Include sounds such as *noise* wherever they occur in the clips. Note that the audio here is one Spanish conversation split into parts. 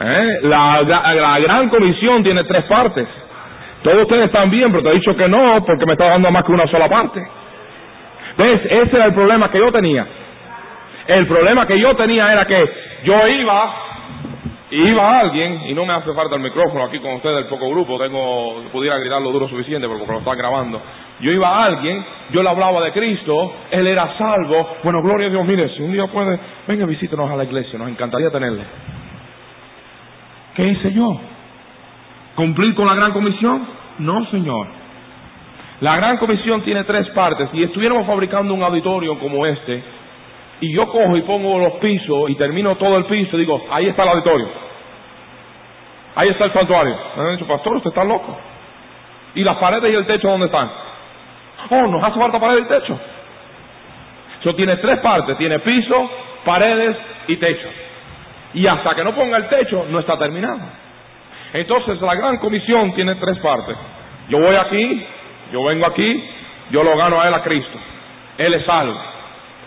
¿Eh? La, gran comisión tiene tres partes. Todos ustedes están bien, pero te he dicho que no, porque me está dando más que una sola parte. ¿Ves? Ese era el problema que yo tenía. El problema que yo tenía era que yo iba, iba alguien, y no me hace falta el micrófono aquí con ustedes, el poco grupo, tengo, pudiera gritar lo duro suficiente porque lo están grabando. Yo iba a alguien, yo le hablaba de Cristo, él era salvo. Bueno, gloria a Dios, mire, si un día puede, venga, visítenos a la iglesia, nos encantaría tenerle. ¿Qué hice yo? ¿Cumplir con la gran comisión? No, señor. La gran comisión tiene tres partes. Si estuviéramos fabricando un auditorio como este, y yo cojo y pongo los pisos y termino todo el piso, digo, ahí está el auditorio. Ahí está el santuario. Me han dicho, pastor, usted está loco. ¿Y las paredes y el techo dónde están? Oh, nos hace falta pared y techo. Eso tiene tres partes. Tiene piso, paredes y techo. Y hasta que no ponga el techo, no está terminado. Entonces la gran comisión tiene tres partes. Yo voy aquí, yo vengo aquí, yo lo gano a él a Cristo. Él es salvo.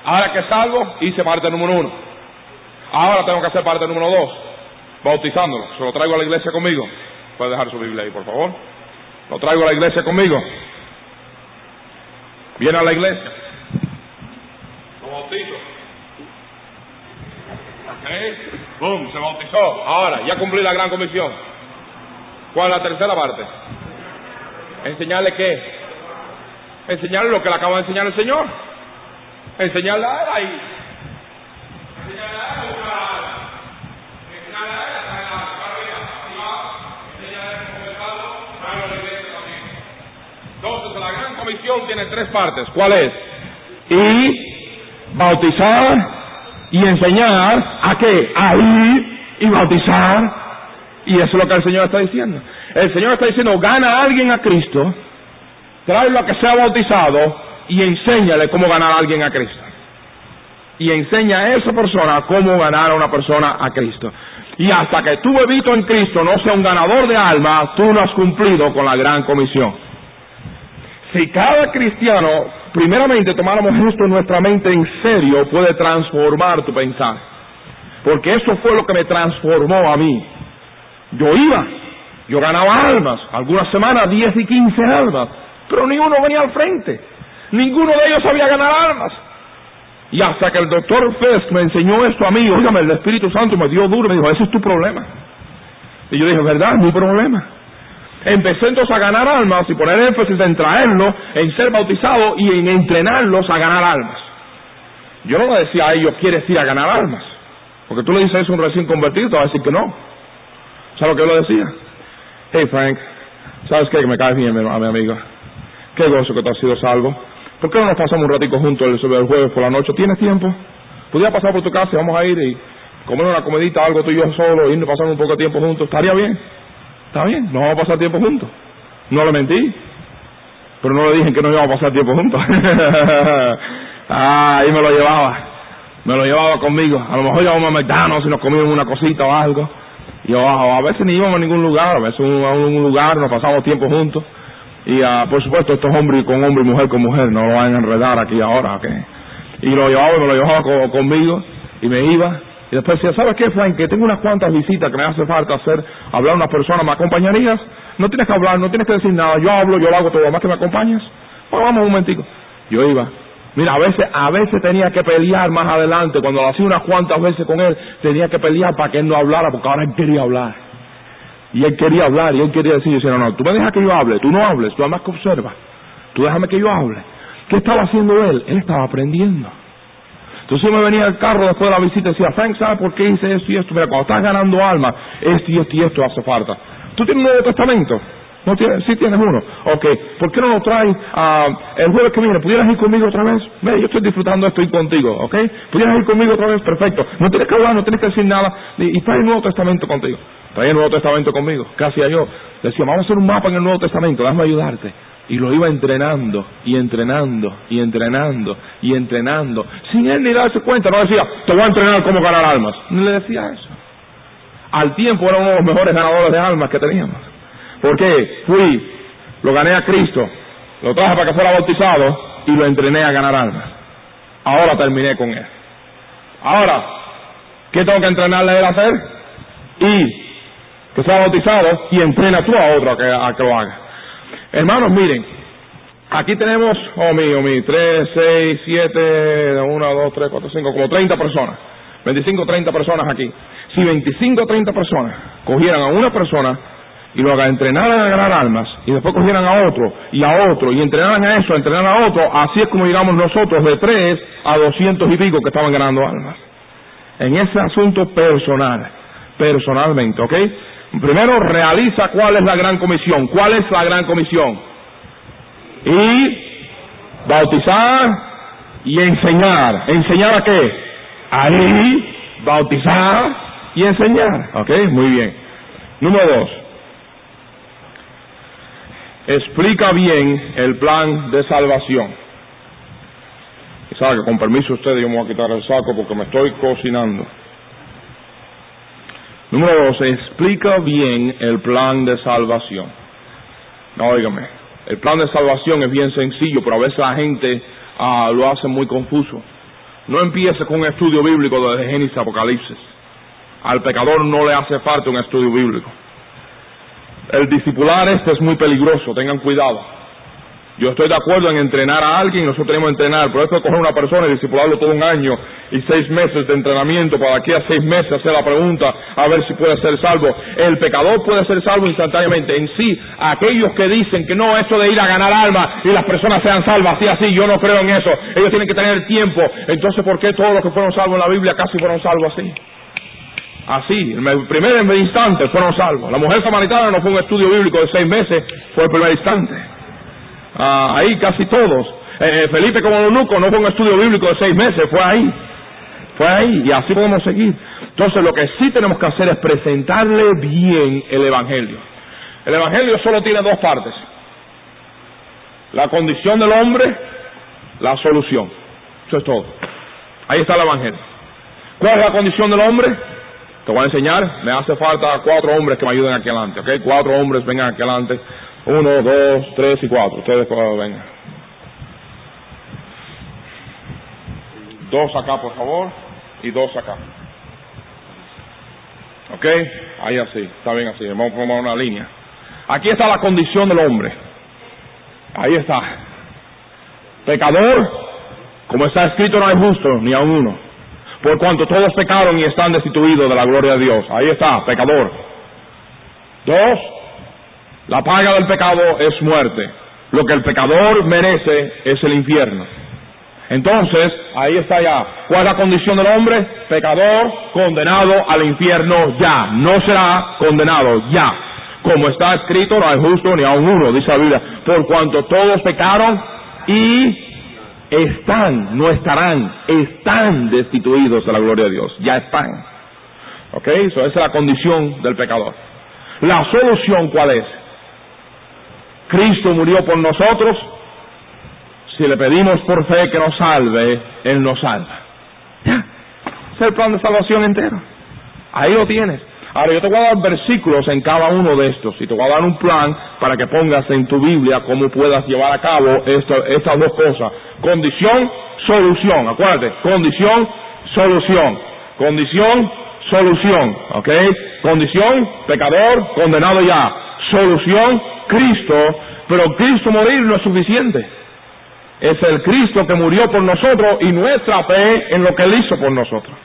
Ahora que salvo, hice parte número uno. Ahora tengo que hacer parte número dos, bautizándolo. Se lo traigo a la iglesia conmigo. Puede dejar su Biblia ahí, por favor. Lo traigo a la iglesia conmigo. Viene a la iglesia. Lo bautizo. ¡Bum! Se bautizó. Ahora, ya cumplí la gran comisión. ¿Cuál es la tercera parte? Enseñarle qué? Enseñarle lo que le acaba de enseñar el Señor. Enseñarle a él ahí. Enseñarle a él Entonces la gran comisión tiene tres partes. ¿Cuál es? Y bautizar y enseñar a qué? A ir y bautizar y eso es lo que el Señor está diciendo. El Señor está diciendo, gana a alguien a Cristo, tráelo a que sea bautizado y enséñale cómo ganar a alguien a Cristo. Y enseña a esa persona cómo ganar a una persona a Cristo. Y hasta que tu bebito en Cristo no sea un ganador de almas, tú no has cumplido con la gran comisión. Si cada cristiano, primeramente, tomáramos esto en nuestra mente en serio, puede transformar tu pensar. Porque eso fue lo que me transformó a mí. Yo iba, yo ganaba almas, algunas semanas 10 y 15 almas, pero ni uno venía al frente, ninguno de ellos sabía ganar almas. Y hasta que el doctor Fest me enseñó esto a mí, oígame, el Espíritu Santo me dio duro y me dijo, ese es tu problema. Y yo dije, ¿verdad? Mi problema. Empecé entonces a ganar almas y poner énfasis en traerlos, en ser bautizados y en entrenarlos a ganar almas. Yo no le decía a ellos, ¿quieres ir a ganar almas? Porque tú le dices a un recién convertido, te va a decir que no. ¿Sabes lo que yo le decía? Hey Frank, ¿sabes qué? Que me caes bien a mi amigo. Qué gozo que te has sido salvo. ¿Por qué no nos pasamos un ratico juntos el, jueves por la noche? ¿Tienes tiempo? ¿Podría pasar por tu casa y vamos a ir y comer una comedita, algo tú y yo solo, y pasar un poco de tiempo juntos? ¿Estaría bien? ¿Está bien? Nos vamos a pasar tiempo juntos. No le mentí. Pero no le dije que no íbamos a pasar tiempo juntos. *laughs* ah, ahí me lo llevaba. Me lo llevaba conmigo. A lo mejor íbamos a McDonald's y nos comíamos una cosita o algo. Y a veces ni íbamos a ningún lugar, a veces a un lugar nos pasamos tiempo juntos. Y uh, por supuesto, estos hombres con hombre y mujer con mujer, no lo van a enredar aquí ahora. Y lo llevaba me lo llevaba conmigo y me iba. Y después decía, ¿sabes qué, Frank? Que tengo unas cuantas visitas que me hace falta hacer, hablar a una persona, ¿me acompañarías? No tienes que hablar, no tienes que decir nada, yo hablo, yo lo hago todo, más que me acompañes. Pues vamos un momentico. Yo iba, Mira, a veces, a veces tenía que pelear más adelante, cuando lo hacía unas cuantas veces con él, tenía que pelear para que él no hablara, porque ahora él quería hablar. Y él quería hablar, y él quería decir, yo decía, no, no, tú me dejas que yo hable, tú no hables, tú además que observas, tú déjame que yo hable. ¿Qué estaba haciendo él? Él estaba aprendiendo. Entonces yo me venía al carro después de la visita y decía, Frank, ¿sabes por qué hice esto y esto? Mira, cuando estás ganando alma, esto y esto y esto hace falta. ¿Tú tienes un Nuevo Testamento? ¿No tienes? Sí tienes uno. Ok. ¿Por qué no lo traes uh, el jueves que viene? ¿Pudieras ir conmigo otra vez? Ve, yo estoy disfrutando esto y contigo, ¿ok? ¿Pudieras ir conmigo otra vez? Perfecto. No tienes que hablar, no tienes que decir nada. Y, trae el Nuevo Testamento contigo. Trae el Nuevo Testamento conmigo. ¿Qué hacía yo? Decía, vamos a hacer un mapa en el Nuevo Testamento, déjame ayudarte. Y lo iba entrenando, y entrenando, y entrenando, y entrenando. Sin él ni darse cuenta. No decía, te voy a entrenar cómo ganar almas. No le decía eso. Al tiempo era uno de los mejores ganadores de almas que teníamos. Porque fui, lo gané a Cristo, lo traje para que fuera bautizado y lo entrené a ganar almas. Ahora terminé con él. Ahora, ¿qué tengo que entrenarle a él a hacer? y que sea bautizado y entrena tú a otro a que, a que lo haga. Hermanos, miren, aquí tenemos, oh mío, mi, 3, 6, 7, 1, 2, 3, 4, 5, como 30 personas. 25, 30 personas aquí. Si 25, 30 personas cogieran a una persona y lo entrenaran a ganar almas y después cogieran a otro y a otro y entrenaran a eso, entrenaran a otro, así es como llegamos nosotros de 3 a 200 y pico que estaban ganando almas. En ese asunto personal, personalmente, ¿ok? Primero realiza cuál es la gran comisión. ¿Cuál es la gran comisión? Y bautizar y enseñar. ¿Enseñar a qué? Ahí, bautizar y enseñar. ¿Ok? Muy bien. Número dos. Explica bien el plan de salvación. Y sabe que con permiso de ustedes yo me voy a quitar el saco porque me estoy cocinando. Número dos, explica bien el plan de salvación. No, óigame, el plan de salvación es bien sencillo, pero a veces la gente ah, lo hace muy confuso. No empiece con un estudio bíblico de Génesis Apocalipsis. Al pecador no le hace falta un estudio bíblico. El discipular este es muy peligroso, tengan cuidado. Yo estoy de acuerdo en entrenar a alguien, nosotros tenemos que entrenar, pero esto es coger una persona y discipularlo todo un año y seis meses de entrenamiento para aquí a seis meses hacer la pregunta a ver si puede ser salvo. El pecador puede ser salvo instantáneamente. En sí, aquellos que dicen que no, esto de ir a ganar almas y las personas sean salvas, así, así, yo no creo en eso. Ellos tienen que tener tiempo. Entonces, ¿por qué todos los que fueron salvos en la Biblia casi fueron salvos así? Así, el primer instante fueron salvos. La mujer samaritana no fue un estudio bíblico de seis meses, fue el primer instante. Ah, ahí casi todos. Eh, eh, Felipe como eunuco no fue un estudio bíblico de seis meses, fue ahí. Fue ahí y así podemos seguir. Entonces lo que sí tenemos que hacer es presentarle bien el Evangelio. El Evangelio solo tiene dos partes. La condición del hombre, la solución. Eso es todo. Ahí está el Evangelio. ¿Cuál es la condición del hombre? Te voy a enseñar. Me hace falta cuatro hombres que me ayuden aquí adelante. ¿Ok? Cuatro hombres vengan aquí adelante. Uno, dos, tres y cuatro. Ustedes vengan. Dos acá, por favor, y dos acá. ¿Ok? Ahí así, está bien así. Vamos a formar una línea. Aquí está la condición del hombre. Ahí está. Pecador, como está escrito, no hay justo ni a uno. Por cuanto todos pecaron y están destituidos de la gloria de Dios. Ahí está, pecador. Dos, la paga del pecado es muerte. Lo que el pecador merece es el infierno. Entonces, ahí está ya. ¿Cuál es la condición del hombre? Pecador, condenado al infierno ya. No será condenado ya. Como está escrito, no hay justo ni a uno, dice la Biblia. Por cuanto todos pecaron y están, no estarán, están destituidos de la gloria de Dios. Ya están. ¿Ok? esa es la condición del pecador. La solución, ¿cuál es? Cristo murió por nosotros, si le pedimos por fe que nos salve, Él nos salva. Ya, es el plan de salvación entero. Ahí lo tienes. Ahora yo te voy a dar versículos en cada uno de estos y te voy a dar un plan para que pongas en tu Biblia cómo puedas llevar a cabo estas dos cosas. Condición, solución. Acuérdate, condición, solución. Condición, solución. ¿Ok? Condición, pecador, condenado ya. Solución, Cristo, pero Cristo morir no es suficiente. Es el Cristo que murió por nosotros y nuestra fe en lo que Él hizo por nosotros.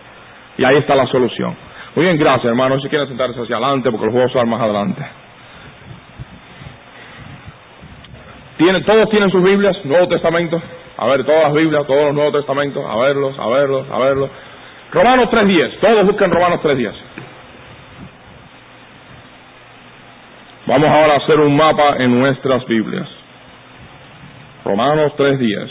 Y ahí está la solución. Muy bien, gracias hermano. Si quieren sentarse hacia adelante porque los juegos van más adelante. ¿Todos tienen sus Biblias? Nuevo Testamento. A ver, todas las Biblias, todos los Nuevos Testamentos. A verlos, a verlos, a verlos. Romanos 3.10. Todos buscan Romanos 3.10. Vamos ahora a hacer un mapa en nuestras Biblias. Romanos 3.10.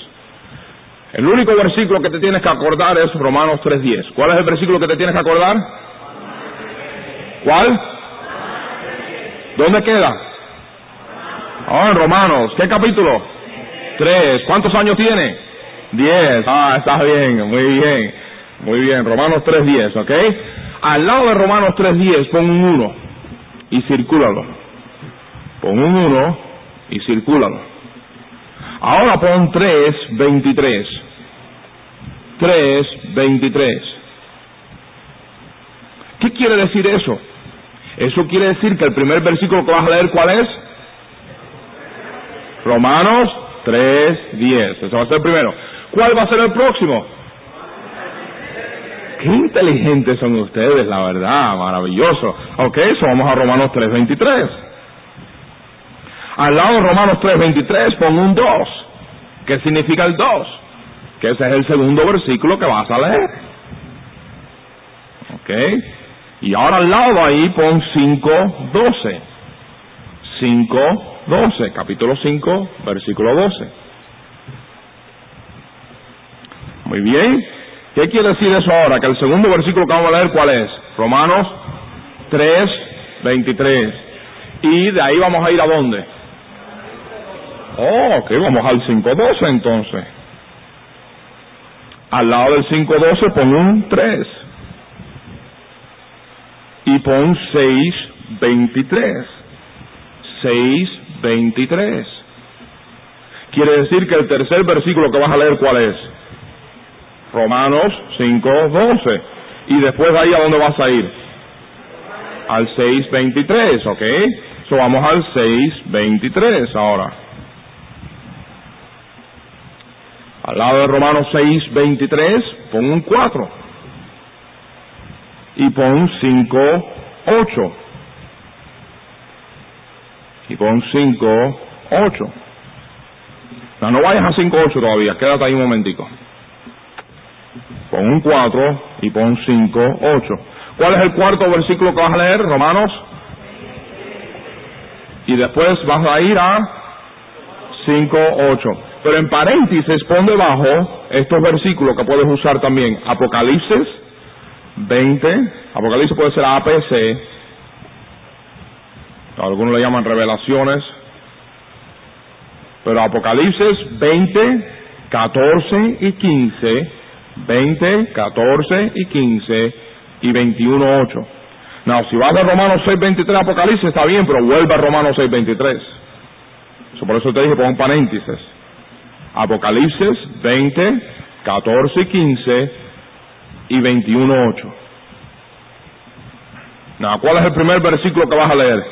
El único versículo que te tienes que acordar es Romanos 3.10. ¿Cuál es el versículo que te tienes que acordar? ¿Cuál? ¿Dónde queda? Ah, en Romanos. ¿Qué capítulo? Tres. ¿Cuántos años tiene? Diez. Ah, está bien, muy bien. Muy bien, Romanos 3.10, ¿ok? Al lado de Romanos 3.10 pon un 1 y circúlalo. Pon un 1 y circúlalo. Ahora pon 3, 23. 3, 23. ¿Qué quiere decir eso? Eso quiere decir que el primer versículo que vas a leer, ¿cuál es? Romanos 3, 10. Ese va a ser el primero. ¿Cuál va a ser el próximo? Qué inteligentes son ustedes, la verdad, maravilloso. Ok, eso vamos a Romanos 3, 23. Al lado de Romanos 3, 23 pon un 2. ¿Qué significa el 2? Que ese es el segundo versículo que vas a leer. Ok. Y ahora al lado ahí pon 5, 12. 5, 12. Capítulo 5, versículo 12. Muy bien. ¿Qué quiere decir eso ahora? Que el segundo versículo que vamos a leer, ¿cuál es? Romanos 3, 23. Y de ahí vamos a ir a dónde? Oh, ok, vamos al 5.12 entonces. Al lado del 5.12 pon un 3. Y pon 6.23. 6.23. Quiere decir que el tercer versículo que vas a leer, ¿cuál es? Romanos 5.12. Y después de ahí, ¿a dónde vas a ir? Al 6.23, ¿ok? So vamos al 6.23 ahora. Al lado de Romanos 6, 23, pon un 4. Y pon 5, 8. Y pon 5, 8. No, no vayas a 5, 8 todavía, quédate ahí un momentico. Pon un 4 y pon 5, 8. ¿Cuál es el cuarto versículo que vas a leer? Romanos. Y después vas a ir a 5, 8. Pero en paréntesis pon debajo estos versículos que puedes usar también. Apocalipsis 20. Apocalipsis puede ser APC. Algunos le llaman revelaciones. Pero Apocalipsis 20, 14 y 15. 20, 14 y 15 y 21, 8. No, si vas de Romanos 6, 23 Apocalipsis está bien, pero vuelve a Romanos 6, 23. por eso te dije pon paréntesis. Apocalipsis 20, 14 y 15 y 21, 8. ¿Cuál es el primer versículo que vas a leer?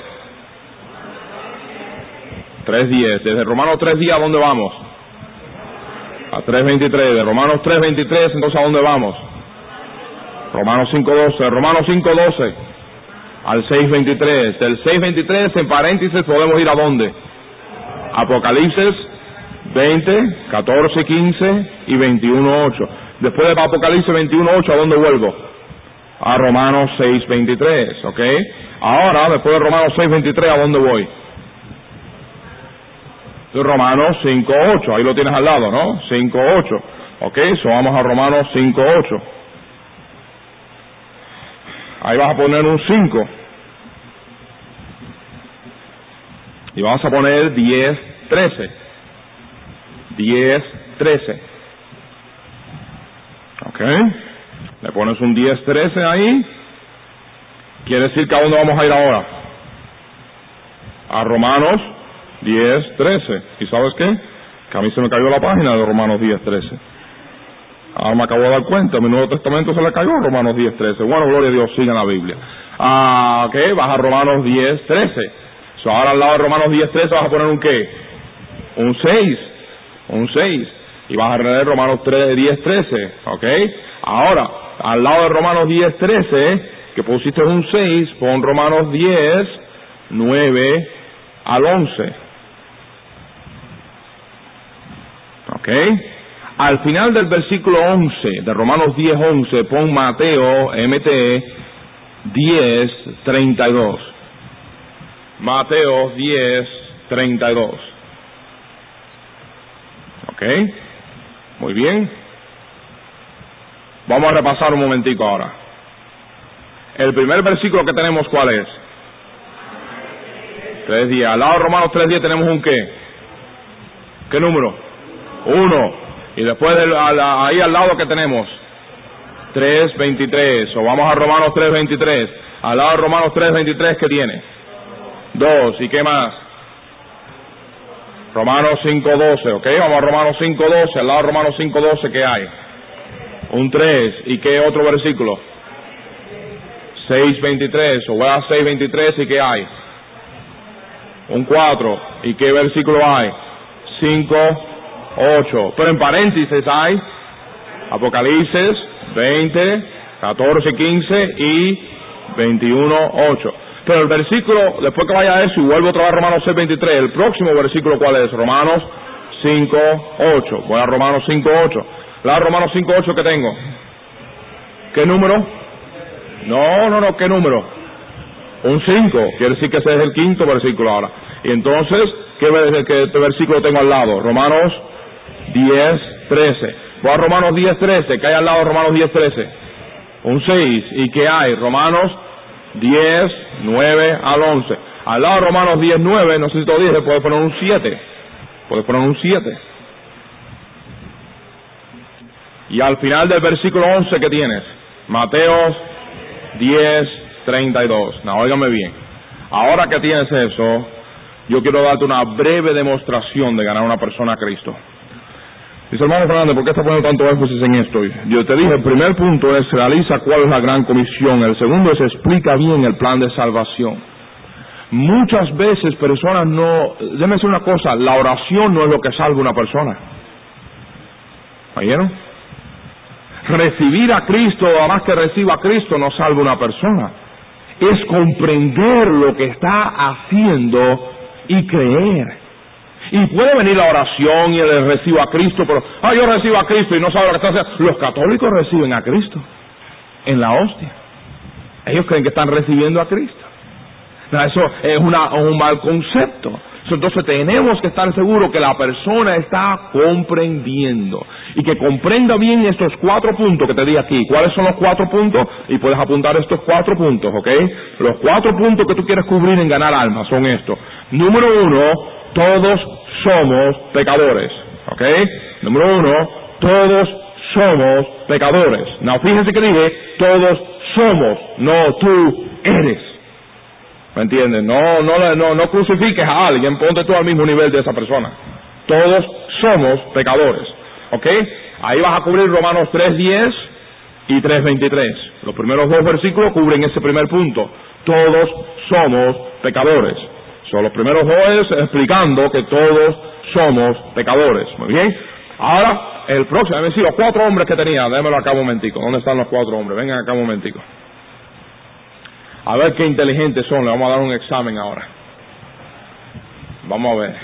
3.10. Desde Romanos 3.10 ¿a dónde vamos? A 3.23. De Romanos 3.23 entonces ¿a dónde vamos? Romanos 5.12. Romanos 5.12 al 6.23. Del 6.23 en paréntesis podemos ir a dónde? Apocalipsis 20, 14, 15 y 21, 8. Después de Apocalipsis 21, 8, ¿a dónde vuelvo? A Romanos 6, 23, ¿ok? Ahora, después de Romanos 6, 23, ¿a dónde voy? Romanos 5, 8, ahí lo tienes al lado, ¿no? 5, 8, ¿ok? So vamos a Romanos 5, 8. Ahí vas a poner un 5. Y vamos a poner 10, 13. 10, 13. ¿Ok? Le pones un 10, 13 ahí. Quiere decir que a dónde vamos a ir ahora. A Romanos 10, 13. ¿Y sabes qué? Que a mí se me cayó la página de Romanos 10, 13. Ahora me acabo de dar cuenta, mi Nuevo Testamento se le cayó Romanos 10, 13. Bueno, gloria a Dios, sigue la Biblia. Ah, ok, vas a Romanos 10, 13. So, ahora al lado de Romanos 10, 13 vas a poner un qué? Un 6 un 6. Y vas a leer Romanos 3, 10, 13, ¿ok? Ahora, al lado de Romanos 10, 13, que pusiste un 6, pon Romanos 10, 9 al 11. ¿Ok? Al final del versículo 11, de Romanos 10, 11, pon Mateo, MT, 10, 32. Mateo 10, 32. ¿Ok? Muy bien. Vamos a repasar un momentico ahora. El primer versículo que tenemos, ¿cuál es? Tres días. Al lado de Romanos tres días tenemos un qué? ¿Qué número? Uno. Y después ahí al lado que tenemos? 3.23. O vamos a Romanos 3.23. Al lado de Romanos 3.23, ¿qué tiene? Dos. ¿Y qué más? Romanos 5.12, ¿ok? Vamos a Romanos 5.12, al lado de Romanos 5.12, ¿qué hay? Un 3, ¿y qué otro versículo? 6.23, o voy a 6.23 y ¿qué hay? Un 4, ¿y qué versículo hay? 5, 8, pero en paréntesis hay Apocalipsis 20, 14, 15 y 21, 8. Pero el versículo, después que vaya a eso y vuelvo otra vez a Romanos 6, 23, el próximo versículo, ¿cuál es? Romanos 5, 8. Voy a Romanos 5, 8. La Romanos 5, 8 que tengo. ¿Qué número? No, no, no, ¿qué número? Un 5. Quiere decir que ese es el quinto versículo ahora. Y entonces, ¿qué, qué versículo tengo al lado? Romanos 10, 13. Voy a Romanos 10, 13. ¿Qué hay al lado de Romanos 10, 13? Un 6. ¿Y qué hay? Romanos 10, 9 al 11. Al lado de Romanos 10, 9, no sé si te lo dije, puedes poner un 7. Puedes poner un 7. Y al final del versículo 11 que tienes, Mateos 10, 32. No, óigame bien. Ahora que tienes eso, yo quiero darte una breve demostración de ganar a una persona a Cristo. Dice hermano Fernández, ¿por qué está poniendo tanto énfasis en esto? Yo te dije, el primer punto es realiza cuál es la gran comisión. El segundo es explica bien el plan de salvación. Muchas veces personas no, déjeme decir una cosa, la oración no es lo que salva una persona. ¿Oyeron? Recibir a Cristo, además que reciba a Cristo, no salva una persona. Es comprender lo que está haciendo y creer. Y puede venir la oración y el recibo a Cristo, pero, ah, yo recibo a Cristo y no sabe lo que está haciendo. Los católicos reciben a Cristo en la hostia. Ellos creen que están recibiendo a Cristo. eso es un mal concepto. Entonces tenemos que estar seguros que la persona está comprendiendo y que comprenda bien estos cuatro puntos que te di aquí. ¿Cuáles son los cuatro puntos? Y puedes apuntar estos cuatro puntos, ¿ok? Los cuatro puntos que tú quieres cubrir en ganar almas son estos. Número uno, todos somos pecadores. ¿Ok? Número uno, todos somos pecadores. No, fíjense que dije, todos somos, no tú eres. ¿Me entienden? No, no, no, no crucifiques a alguien, ponte tú al mismo nivel de esa persona. Todos somos pecadores. ¿Ok? Ahí vas a cubrir Romanos 3.10 y 3.23. Los primeros dos versículos cubren ese primer punto. Todos somos pecadores. Son los primeros dos explicando que todos somos pecadores. Muy bien. Ahora, el próximo, déjame decir, los cuatro hombres que tenía, démelo acá un momentico. ¿Dónde están los cuatro hombres? Vengan acá un momentico. A ver qué inteligentes son. Le vamos a dar un examen ahora. Vamos a ver.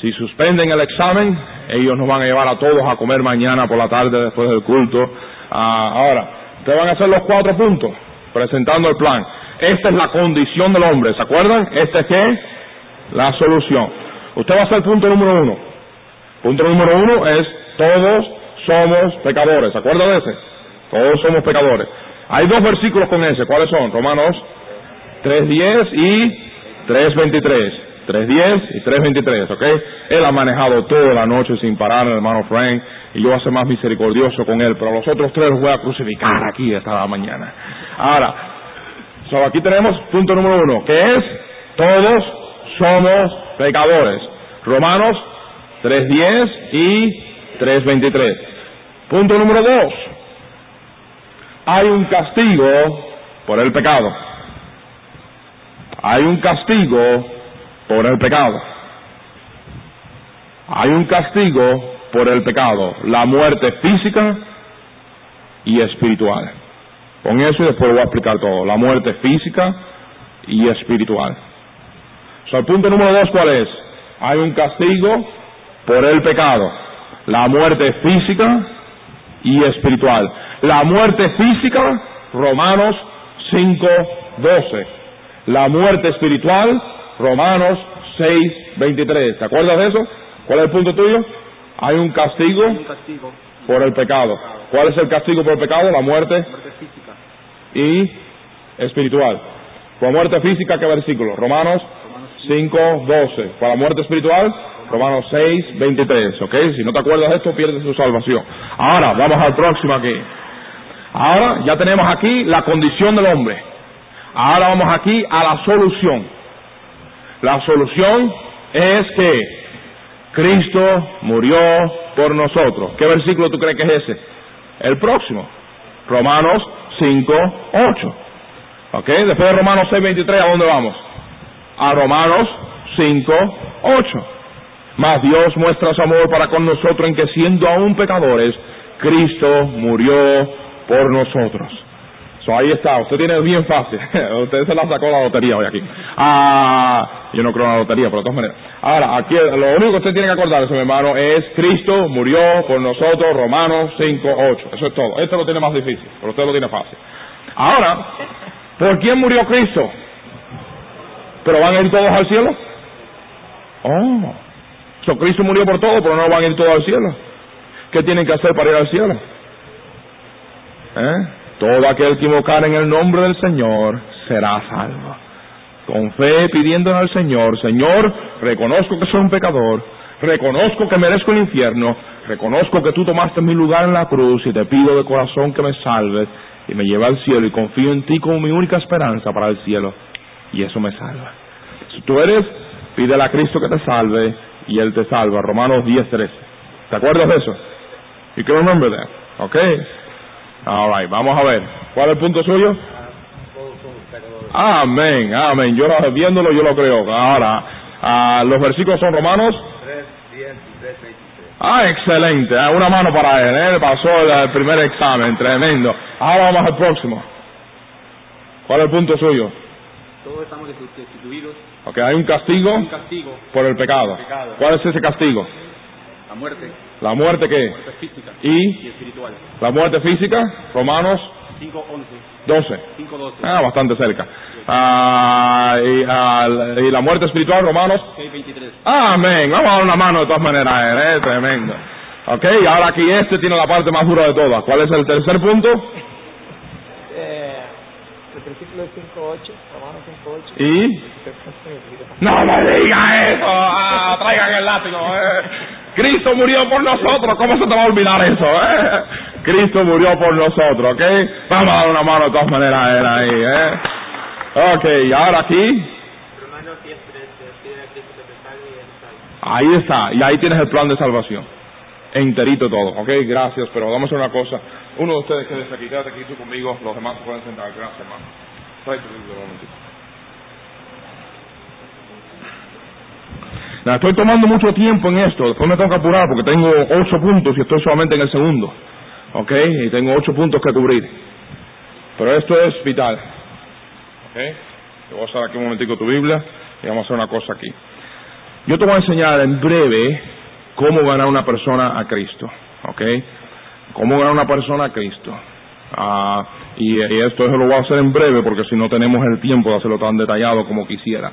Si suspenden el examen, ellos nos van a llevar a todos a comer mañana por la tarde después del culto. Ah, ahora, ustedes van a hacer los cuatro puntos, presentando el plan. Esta es la condición del hombre, ¿se acuerdan? Esta es qué? La solución. Usted va a hacer el punto número uno. Punto número uno es todos somos pecadores, ¿se acuerdan de ese? Todos somos pecadores. Hay dos versículos con ese, ¿cuáles son? Romanos 3.10 y 3.23. 3.10 y 3.23, ¿ok? Él ha manejado toda la noche sin parar, hermano Frank, y yo voy a ser más misericordioso con él, pero los otros tres los voy a crucificar aquí esta mañana. Ahora, So, aquí tenemos punto número uno, que es todos somos pecadores. Romanos 3.10 y 3.23. Punto número dos. Hay un castigo por el pecado. Hay un castigo por el pecado. Hay un castigo por el pecado. La muerte física y espiritual. Con eso y después voy a explicar todo. La muerte física y espiritual. el punto número dos, ¿cuál es? Hay un castigo por el pecado. La muerte física y espiritual. La muerte física, Romanos 5, 12. La muerte espiritual, Romanos 6, 23. ¿Te acuerdas de eso? ¿Cuál es el punto tuyo? Hay un castigo, por el pecado. ¿Cuál es el castigo por el pecado? La muerte y espiritual. Por muerte física, ¿qué versículo? Romanos 5, 12. Para muerte espiritual, Romanos 6, 23. ¿Ok? Si no te acuerdas de esto, pierdes tu salvación. Ahora, vamos al próximo aquí. Ahora ya tenemos aquí la condición del hombre. Ahora vamos aquí a la solución. La solución es que Cristo murió por nosotros. ¿Qué versículo tú crees que es ese? El próximo. Romanos 5, 8. ¿Ok? Después de Romanos 6, 23, ¿a dónde vamos? A Romanos 5, 8. Mas Dios muestra su amor para con nosotros en que siendo aún pecadores, Cristo murió por nosotros. Ahí está, usted tiene bien fácil. *laughs* usted se la sacó la lotería hoy aquí. Ah, yo no creo en la lotería, pero de todas maneras. Ahora, aquí lo único que usted tiene que acordarse, mi hermano, es Cristo murió por nosotros, Romanos 5, 8. Eso es todo. Esto lo tiene más difícil, pero usted lo tiene fácil. Ahora, ¿por quién murió Cristo? ¿Pero van a ir todos al cielo? Oh. So, Cristo murió por todo, pero no van a ir todos al cielo. ¿Qué tienen que hacer para ir al cielo? ¿Eh? Todo aquel que invocar en el nombre del Señor será salvo. Con fe pidiéndole al Señor, Señor, reconozco que soy un pecador, reconozco que merezco el infierno, reconozco que tú tomaste mi lugar en la cruz y te pido de corazón que me salves y me lleve al cielo y confío en ti como mi única esperanza para el cielo. Y eso me salva. Si tú eres, pídele a Cristo que te salve y Él te salva. Romanos 10, 13. ¿Te acuerdas de eso? You can remember that. Okay. All right. Vamos a ver. ¿Cuál es el punto suyo? Amén, amén. Yo viéndolo, yo lo creo. Ahora, ah, los versículos son Romanos. 3, 10 3, 23. Ah, excelente. Ah, una mano para él. ¿eh? Pasó el, primer examen. Tremendo. Ahora vamos al próximo. ¿Cuál es el punto suyo? Todos estamos destituidos. Ok, hay un castigo, Un castigo por el pecado. Pecado. ¿Cuál es ese castigo? la muerte, ¿La muerte qué? muerte física ¿Y? y espiritual. ¿La muerte física? Romanos 5, 11, 12. 5, 12, Ah, bastante cerca. Ah, y, ah, y la muerte espiritual, Romanos. 6, 23. Amén. Vamos a dar una mano de todas maneras, ¿eh? Tremendo. Ok, ahora aquí este tiene la parte más dura de todas. ¿Cuál es el tercer punto? Eh, versículo 5.8, Romanos 5.8. ¿Y? No me diga eso. Ah, traigan el látigo. Eh. Cristo murió por nosotros. ¿Cómo se te va a olvidar eso? Eh? Cristo murió por nosotros, ¿ok? Vamos a dar una mano de todas maneras a él ahí, ¿eh? Ok, y ahora aquí. Romanos 10.13, pide a Cristo que te salve y él salva. Ahí está, y ahí tienes el plan de salvación. Enterito todo, ¿ok? Gracias, pero vamos a hacer una cosa. Uno de ustedes quédese aquí, quédate aquí tú conmigo, los demás se pueden sentar. Gracias, hermano. Nada, estoy tomando mucho tiempo en esto, después me tengo que apurar porque tengo ocho puntos y estoy solamente en el segundo. ¿Ok? Y tengo ocho puntos que cubrir. Pero esto es vital. ¿Ok? Te voy a usar aquí un momentico tu Biblia y vamos a hacer una cosa aquí. Yo te voy a enseñar en breve cómo ganar una persona a Cristo. ¿Ok? Cómo ganar una persona a Cristo. Ah, y, y esto eso lo voy a hacer en breve porque si no tenemos el tiempo de hacerlo tan detallado como quisiera.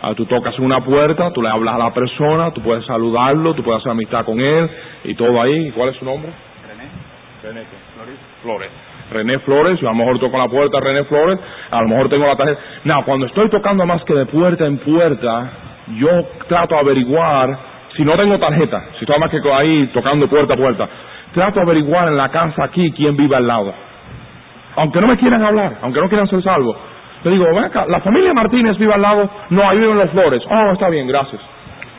Ah, tú tocas una puerta, tú le hablas a la persona, tú puedes saludarlo, tú puedes hacer amistad con él y todo ahí. ¿Cuál es su nombre? René, René Flores. Flores. René Flores, yo a lo mejor toco la puerta René Flores, a lo mejor tengo la tarjeta. No, cuando estoy tocando más que de puerta en puerta, yo trato de averiguar, si no tengo tarjeta, si estoy más que ahí tocando puerta a puerta, trato de averiguar en la casa aquí quién vive al lado. Aunque no me quieran hablar, aunque no quieran ser salvos. Le digo, ven acá, la familia Martínez vive al lado, no, ahí viven los Flores. Oh, está bien, gracias.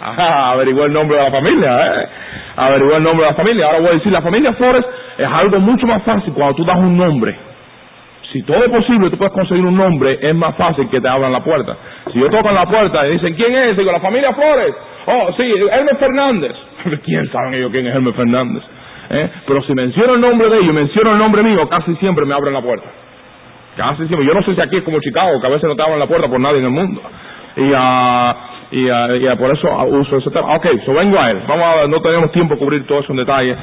Ajá, averiguó el nombre de la familia, ¿eh? Averiguó el nombre de la familia. Ahora voy a decir, la familia Flores es algo mucho más fácil cuando tú das un nombre. Si todo es posible, tú puedes conseguir un nombre, es más fácil que te abran la puerta. Si yo toco en la puerta y dicen, ¿quién es? Digo, la familia Flores. Oh, sí, Hermes Fernández. *laughs* ¿Quién saben ellos quién es Hermes Fernández? ¿Eh? Pero si menciono el nombre de ellos, menciono el nombre mío, casi siempre me abren la puerta. Casi siempre. Yo no sé si aquí es como Chicago, que a veces no te abren la puerta por nadie en el mundo. Y, ah, y, ah, y, ah, por eso uso ese tema. Ok, so vengo a él. Vamos a, no tenemos tiempo de cubrir todo eso en detalle.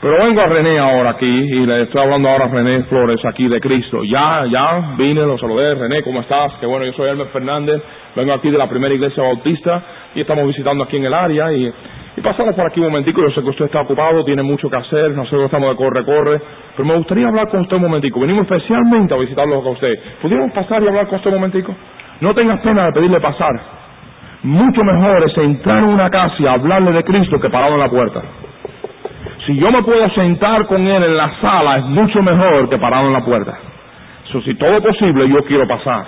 Pero vengo a René ahora aquí y le estoy hablando ahora a René Flores aquí de Cristo. Ya, ya, vine, lo saludé. René, ¿cómo estás? Que bueno, yo soy Hermes Fernández. Vengo aquí de la primera iglesia bautista y estamos visitando aquí en el área y, y pasamos por aquí un momentico. Yo sé que usted está ocupado, tiene mucho que hacer, nosotros estamos de corre, corre. Pero me gustaría hablar con usted un momentico. Venimos especialmente a visitarlo con usted. ¿Pudiéramos pasar y hablar con usted un momentico? No tengas pena de pedirle pasar. Mucho mejor es entrar en una casa y hablarle de Cristo que parado en la puerta. Si yo me puedo sentar con él en la sala, es mucho mejor que parado en la puerta. So, si todo es posible, yo quiero pasar.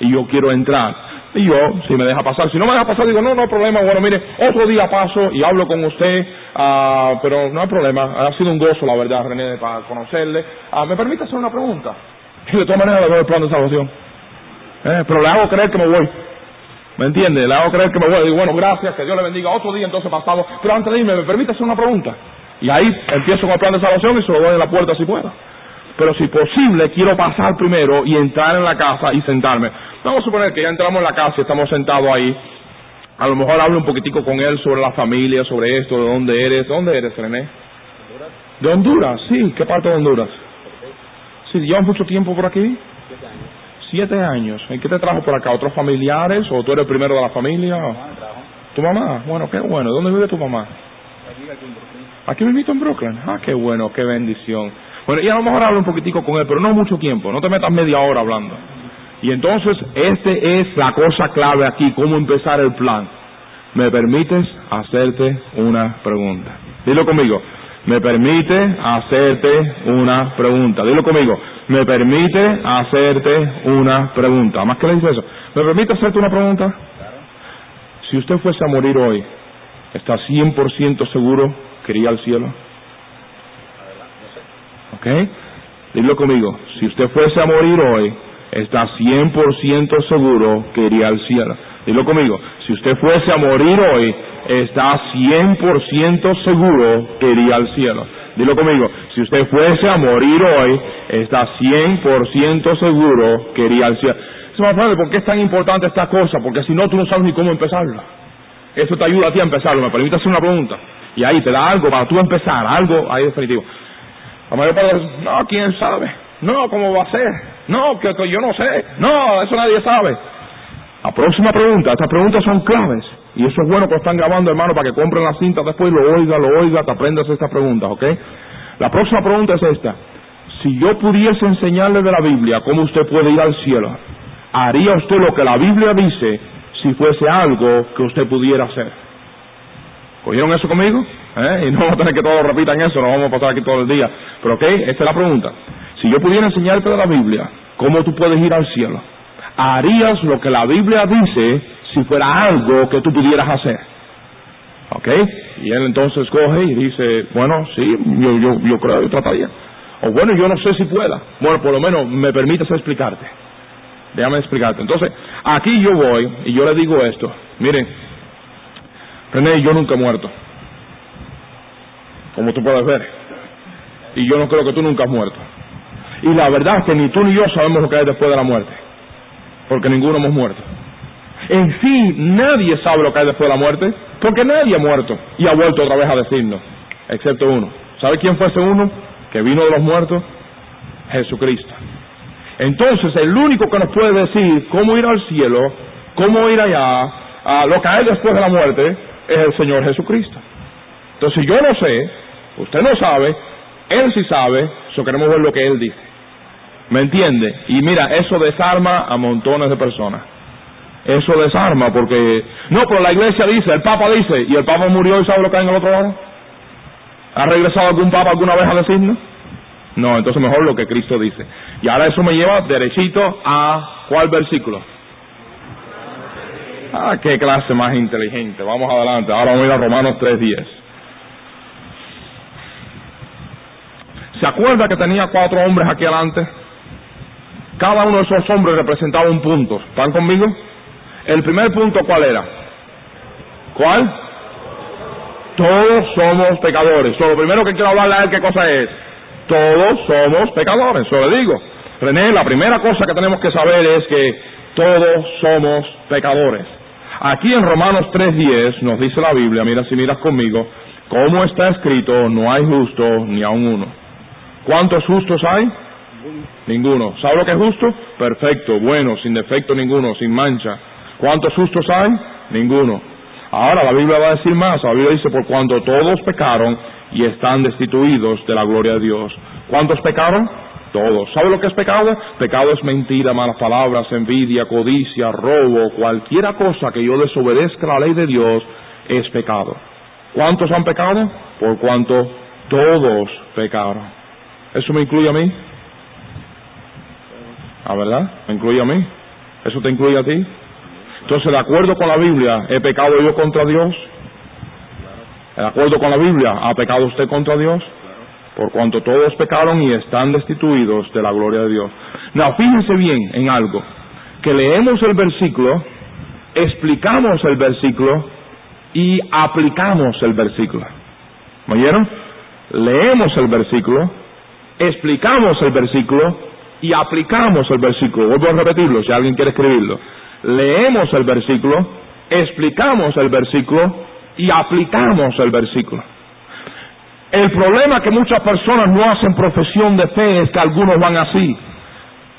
Y yo quiero entrar. Y yo, si me deja pasar. Si no me deja pasar, digo, no, no hay problema. Bueno, mire, otro día paso y hablo con usted. ah, pero no hay problema. Ha sido un gozo, la verdad, René, para conocerle. Ah, ¿Me permite hacer una pregunta? Y de todas maneras le doy el plan de salvación. Eh, pero le hago creer que me voy. ¿Me entiende? Le hago creer que me voy. Digo, bueno, gracias, que Dios le bendiga. Otro día entonces pasado. Pero antes de irme, ¿me permite hacer una pregunta? Y ahí empiezo con el plan de salvación y se lo doy en la puerta si puedo. Pero si posible, quiero pasar primero y entrar en la casa y sentarme. Vamos a suponer que ya entramos en la casa y estamos sentados ahí. A lo mejor hablo un poquitico con él sobre la familia, sobre esto, de dónde eres. ¿Dónde eres, René? De Honduras, sí. ¿Qué parte de Honduras? Sí, ¿llevas mucho tiempo por aquí? Siete años. ¿Y qué te trajo por acá? ¿Otros familiares o tú eres el primero de la familia? ¿Tu mamá? Bueno, qué bueno. ¿Dónde vive tu mamá? Aquí me invito en Brooklyn. Ah, qué bueno, qué bendición. Bueno, y a lo mejor hablo un poquitico con él, pero no mucho tiempo. No te metas media hora hablando. Y entonces, este es la cosa clave aquí, cómo empezar el plan. ¿Me permites hacerte una pregunta? Dilo conmigo. Me permite hacerte una pregunta. Dilo conmigo. Me permite hacerte una pregunta. ¿Más que le dice eso? ¿Me permite hacerte una pregunta? Si usted fuese a morir hoy, ¿está 100% seguro que iría al cielo? ¿Ok? Dilo conmigo. Si usted fuese a morir hoy, ¿está 100% seguro que iría al cielo? Dilo conmigo. Si usted fuese a morir hoy, está 100% seguro que iría al cielo. Dilo conmigo, si usted fuese a morir hoy, está 100% seguro que iría al cielo. ¿por qué es tan importante esta cosa? Porque si no, tú no sabes ni cómo empezarla. Eso te ayuda a ti a empezarlo. Me permite hacer una pregunta. Y ahí te da algo para tú empezar, algo ahí definitivo. La mayor parte no, quién sabe. No, ¿cómo va a ser? No, que yo no sé. No, eso nadie sabe. La próxima pregunta, estas preguntas son claves. Y eso es bueno que están grabando, hermano, para que compren la cinta después, lo oiga, lo oiga, te aprendas estas preguntas, ¿ok? La próxima pregunta es esta. Si yo pudiese enseñarle de la Biblia cómo usted puede ir al cielo, ¿haría usted lo que la Biblia dice si fuese algo que usted pudiera hacer? ¿Cogieron eso conmigo? ¿Eh? Y no vamos a tener que todos repitan eso, no vamos a pasar aquí todo el día. Pero ok, esta es la pregunta. Si yo pudiera enseñarte la Biblia cómo tú puedes ir al cielo, ¿harías lo que la Biblia dice si fuera algo que tú pudieras hacer. ¿Ok? Y él entonces coge y dice, bueno, sí, yo, yo, yo creo que trataría. O bueno, yo no sé si pueda. Bueno, por lo menos me permites explicarte. Déjame explicarte. Entonces, aquí yo voy y yo le digo esto. Miren, René, yo nunca he muerto. Como tú puedes ver. Y yo no creo que tú nunca has muerto. Y la verdad es que ni tú ni yo sabemos lo que hay después de la muerte. Porque ninguno hemos muerto. En sí, nadie sabe lo que hay después de la muerte, porque nadie ha muerto y ha vuelto otra vez a decirnos, excepto uno. ¿Sabe quién fue ese uno? Que vino de los muertos, Jesucristo. Entonces, el único que nos puede decir cómo ir al cielo, cómo ir allá, a lo que hay después de la muerte, es el Señor Jesucristo. Entonces, yo no sé, usted no sabe, Él sí sabe, eso queremos ver lo que Él dice. ¿Me entiende? Y mira, eso desarma a montones de personas. Eso desarma porque no pero la iglesia dice el papa dice y el papa murió y sabe lo que hay en el otro lado ha regresado algún papa alguna vez a decirnos no entonces mejor lo que Cristo dice. Y ahora eso me lleva derechito a cuál versículo. Ah qué clase más inteligente. Vamos adelante. Ahora vamos a ir a Romanos 3.10 ¿se acuerda que tenía cuatro hombres aquí adelante? cada uno de esos hombres representaba un punto ¿están conmigo? El primer punto, ¿cuál era? ¿Cuál? Todos somos pecadores. lo primero que quiero hablarle a él, ¿qué cosa es? Todos somos pecadores. Eso le digo. René, la primera cosa que tenemos que saber es que todos somos pecadores. Aquí en Romanos 3.10 nos dice la Biblia, mira si miras conmigo, como está escrito, no hay justo ni aun uno. ¿Cuántos justos hay? Ninguno. ¿Sabe lo que es justo? Perfecto, bueno, sin defecto ninguno, sin mancha. ¿Cuántos justos hay? Ninguno. Ahora la Biblia va a decir más. La Biblia dice, por cuanto todos pecaron y están destituidos de la gloria de Dios. ¿Cuántos pecaron? Todos. ¿Sabe lo que es pecado? Pecado es mentira, malas palabras, envidia, codicia, robo, cualquiera cosa que yo desobedezca la ley de Dios es pecado. ¿Cuántos han pecado? Por cuanto todos pecaron. ¿Eso me incluye a mí? ¿Ah, verdad? ¿Me incluye a mí? ¿Eso te incluye a ti? Entonces, de acuerdo con la Biblia, ¿he pecado yo contra Dios? De acuerdo con la Biblia, ¿ha pecado usted contra Dios? Por cuanto todos pecaron y están destituidos de la gloria de Dios. No, fíjense bien en algo, que leemos el versículo, explicamos el versículo y aplicamos el versículo. ¿Me oyeron? Leemos el versículo, explicamos el versículo y aplicamos el versículo. Vuelvo a repetirlo si alguien quiere escribirlo. Leemos el versículo, explicamos el versículo y aplicamos el versículo. El problema que muchas personas no hacen profesión de fe es que algunos van así.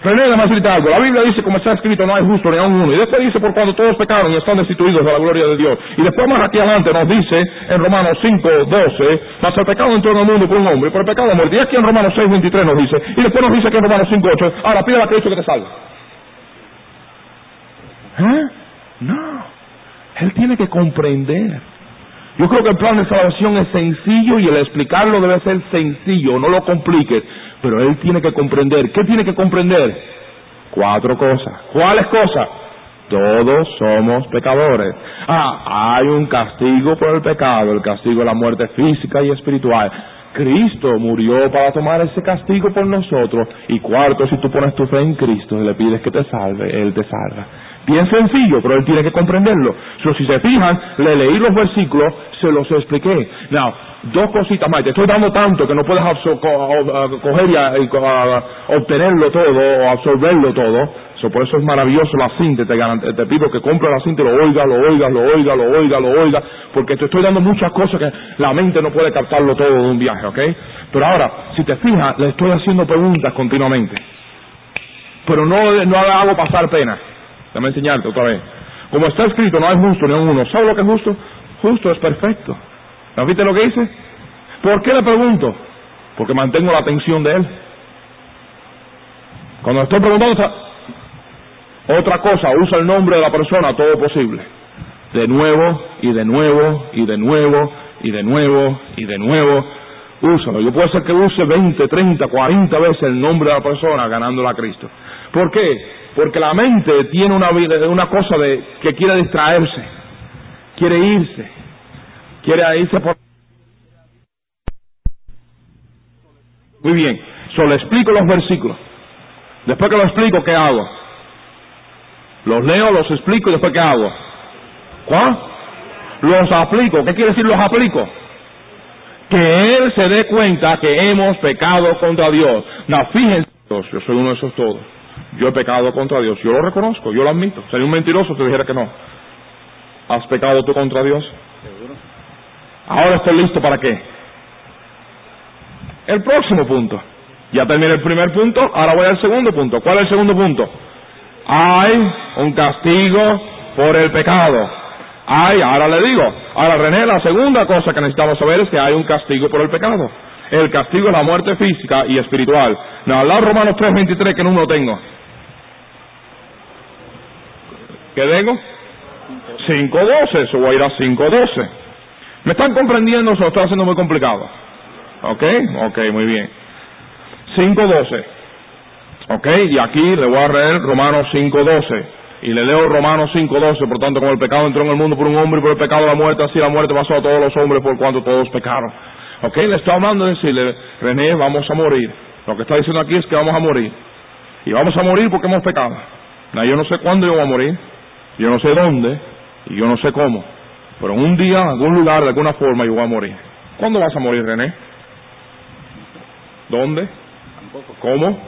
René, déjame decirte algo. La Biblia dice, como está escrito, no hay justo ni a uno. Y después dice, por cuando todos pecaron y están destituidos de la gloria de Dios. Y después más aquí adelante nos dice, en Romanos 5, 12, mas el pecado entró en el mundo por un hombre, por el pecado muerte. Y aquí en Romanos 6, 23 nos dice. Y después nos dice que en Romanos 5, 8, ahora pide a Cristo que te salve. ¿Eh? No. Él tiene que comprender. Yo creo que el plan de salvación es sencillo y el explicarlo debe ser sencillo, no lo compliques. Pero él tiene que comprender. ¿Qué tiene que comprender? Cuatro cosas. ¿Cuáles cosas? Todos somos pecadores. Ah, hay un castigo por el pecado, el castigo de la muerte física y espiritual. Cristo murió para tomar ese castigo por nosotros. Y cuarto, si tú pones tu fe en Cristo y le pides que te salve, Él te salva. Bien sencillo, pero él tiene que comprenderlo. si se fijan, le leí los versículos, se los expliqué. Now, dos cositas más. Te estoy dando tanto que no puedes coger y obtenerlo todo o absorberlo todo. por eso es maravilloso la cinta. Te, pido que compre la cinta y lo oiga, lo oiga, lo oiga, lo oiga, lo oiga. Porque te estoy dando muchas cosas que la mente no puede captarlo todo de un viaje, ¿ok? Pero ahora, si te fijas, le estoy haciendo preguntas continuamente. Pero no, no hago pasar pena. Déjame enseñarte otra vez. Como está escrito, no hay justo ni uno. ¿Sabe lo que es justo? Justo es perfecto. ¿No viste lo que dice? ¿Por qué le pregunto? Porque mantengo la atención de él. Cuando estoy preguntando otra cosa, usa el nombre de la persona, todo posible. De nuevo, y de nuevo, y de nuevo, y de nuevo, y de nuevo. Úsalo. Yo puedo ser que use 20, 30, 40 veces el nombre de la persona ganándola a Cristo. ¿Por qué? Porque la mente tiene una, una cosa de que quiere distraerse, quiere irse, quiere irse por... Muy bien, solo explico los versículos. Después que lo explico, ¿qué hago? Los leo, los explico y después ¿qué hago? ¿Cuál? Los aplico. ¿Qué quiere decir los aplico? Que Él se dé cuenta que hemos pecado contra Dios. No, fíjense, yo soy uno de esos todos. Yo he pecado contra Dios. Yo lo reconozco, yo lo admito. Sería un mentiroso si te dijera que no. ¿Has pecado tú contra Dios? Ahora estoy listo para qué? El próximo punto. Ya terminé el primer punto, ahora voy al segundo punto. ¿Cuál es el segundo punto? Hay un castigo por el pecado. Hay, ahora le digo, ahora René, la segunda cosa que necesitamos saber es que hay un castigo por el pecado. El castigo es la muerte física y espiritual. Hablar Romanos 3.23, ¿qué número tengo? ¿Qué tengo? 5.12, eso voy a ir a 5.12. ¿Me están comprendiendo? Se lo haciendo muy complicado. ¿Ok? Ok, muy bien. 5.12. ¿Ok? Y aquí le voy a leer Romanos 5.12. Y le leo Romanos 5.12. Por tanto, como el pecado entró en el mundo por un hombre y por el pecado la muerte, así la muerte pasó a todos los hombres por cuanto todos pecaron. Ok, le está hablando de decirle, René, vamos a morir. Lo que está diciendo aquí es que vamos a morir. Y vamos a morir porque hemos pecado. yo no sé cuándo yo voy a morir, yo no sé dónde, y yo no sé cómo. Pero en un día, en algún lugar, de alguna forma, yo voy a morir. ¿Cuándo vas a morir, René? ¿Dónde? ¿Cómo?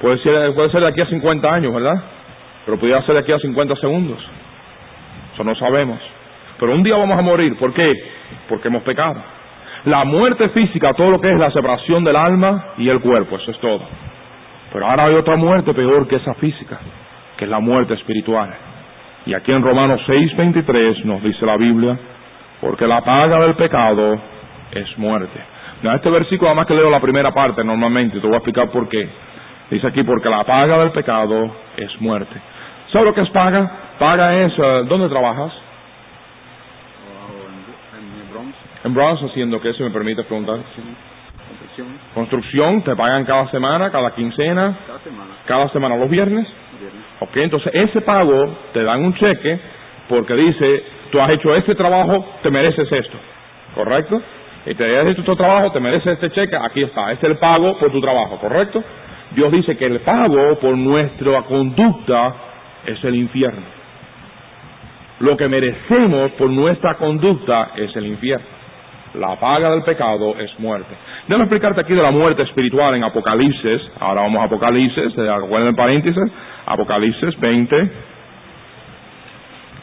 Puede ser, puede ser de aquí a 50 años, ¿verdad? Pero podría ser de aquí a 50 segundos. Eso no sabemos. Pero un día vamos a morir. ¿Por qué? Porque hemos pecado. La muerte física, todo lo que es la separación del alma y el cuerpo, eso es todo. Pero ahora hay otra muerte peor que esa física, que es la muerte espiritual. Y aquí en Romanos 6:23 nos dice la Biblia, porque la paga del pecado es muerte. En este versículo, además que leo la primera parte normalmente, te voy a explicar por qué. Dice aquí, porque la paga del pecado es muerte. ¿Sabes lo que es paga? Paga es, eh, ¿dónde trabajas? En Bronx haciendo qué, si me permite preguntar. Construcción. Construcción, te pagan cada semana, cada quincena. Cada semana. Cada semana, los viernes. viernes. Ok, entonces ese pago te dan un cheque porque dice, tú has hecho este trabajo, te mereces esto. ¿Correcto? Y te has hecho tu trabajo, te mereces este cheque, aquí está. Este es el pago por tu trabajo, ¿correcto? Dios dice que el pago por nuestra conducta es el infierno. Lo que merecemos por nuestra conducta es el infierno. La paga del pecado es muerte. Déjame explicarte aquí de la muerte espiritual en Apocalipsis. Ahora vamos a Apocalipsis, recuerden el paréntesis. Apocalipsis 20,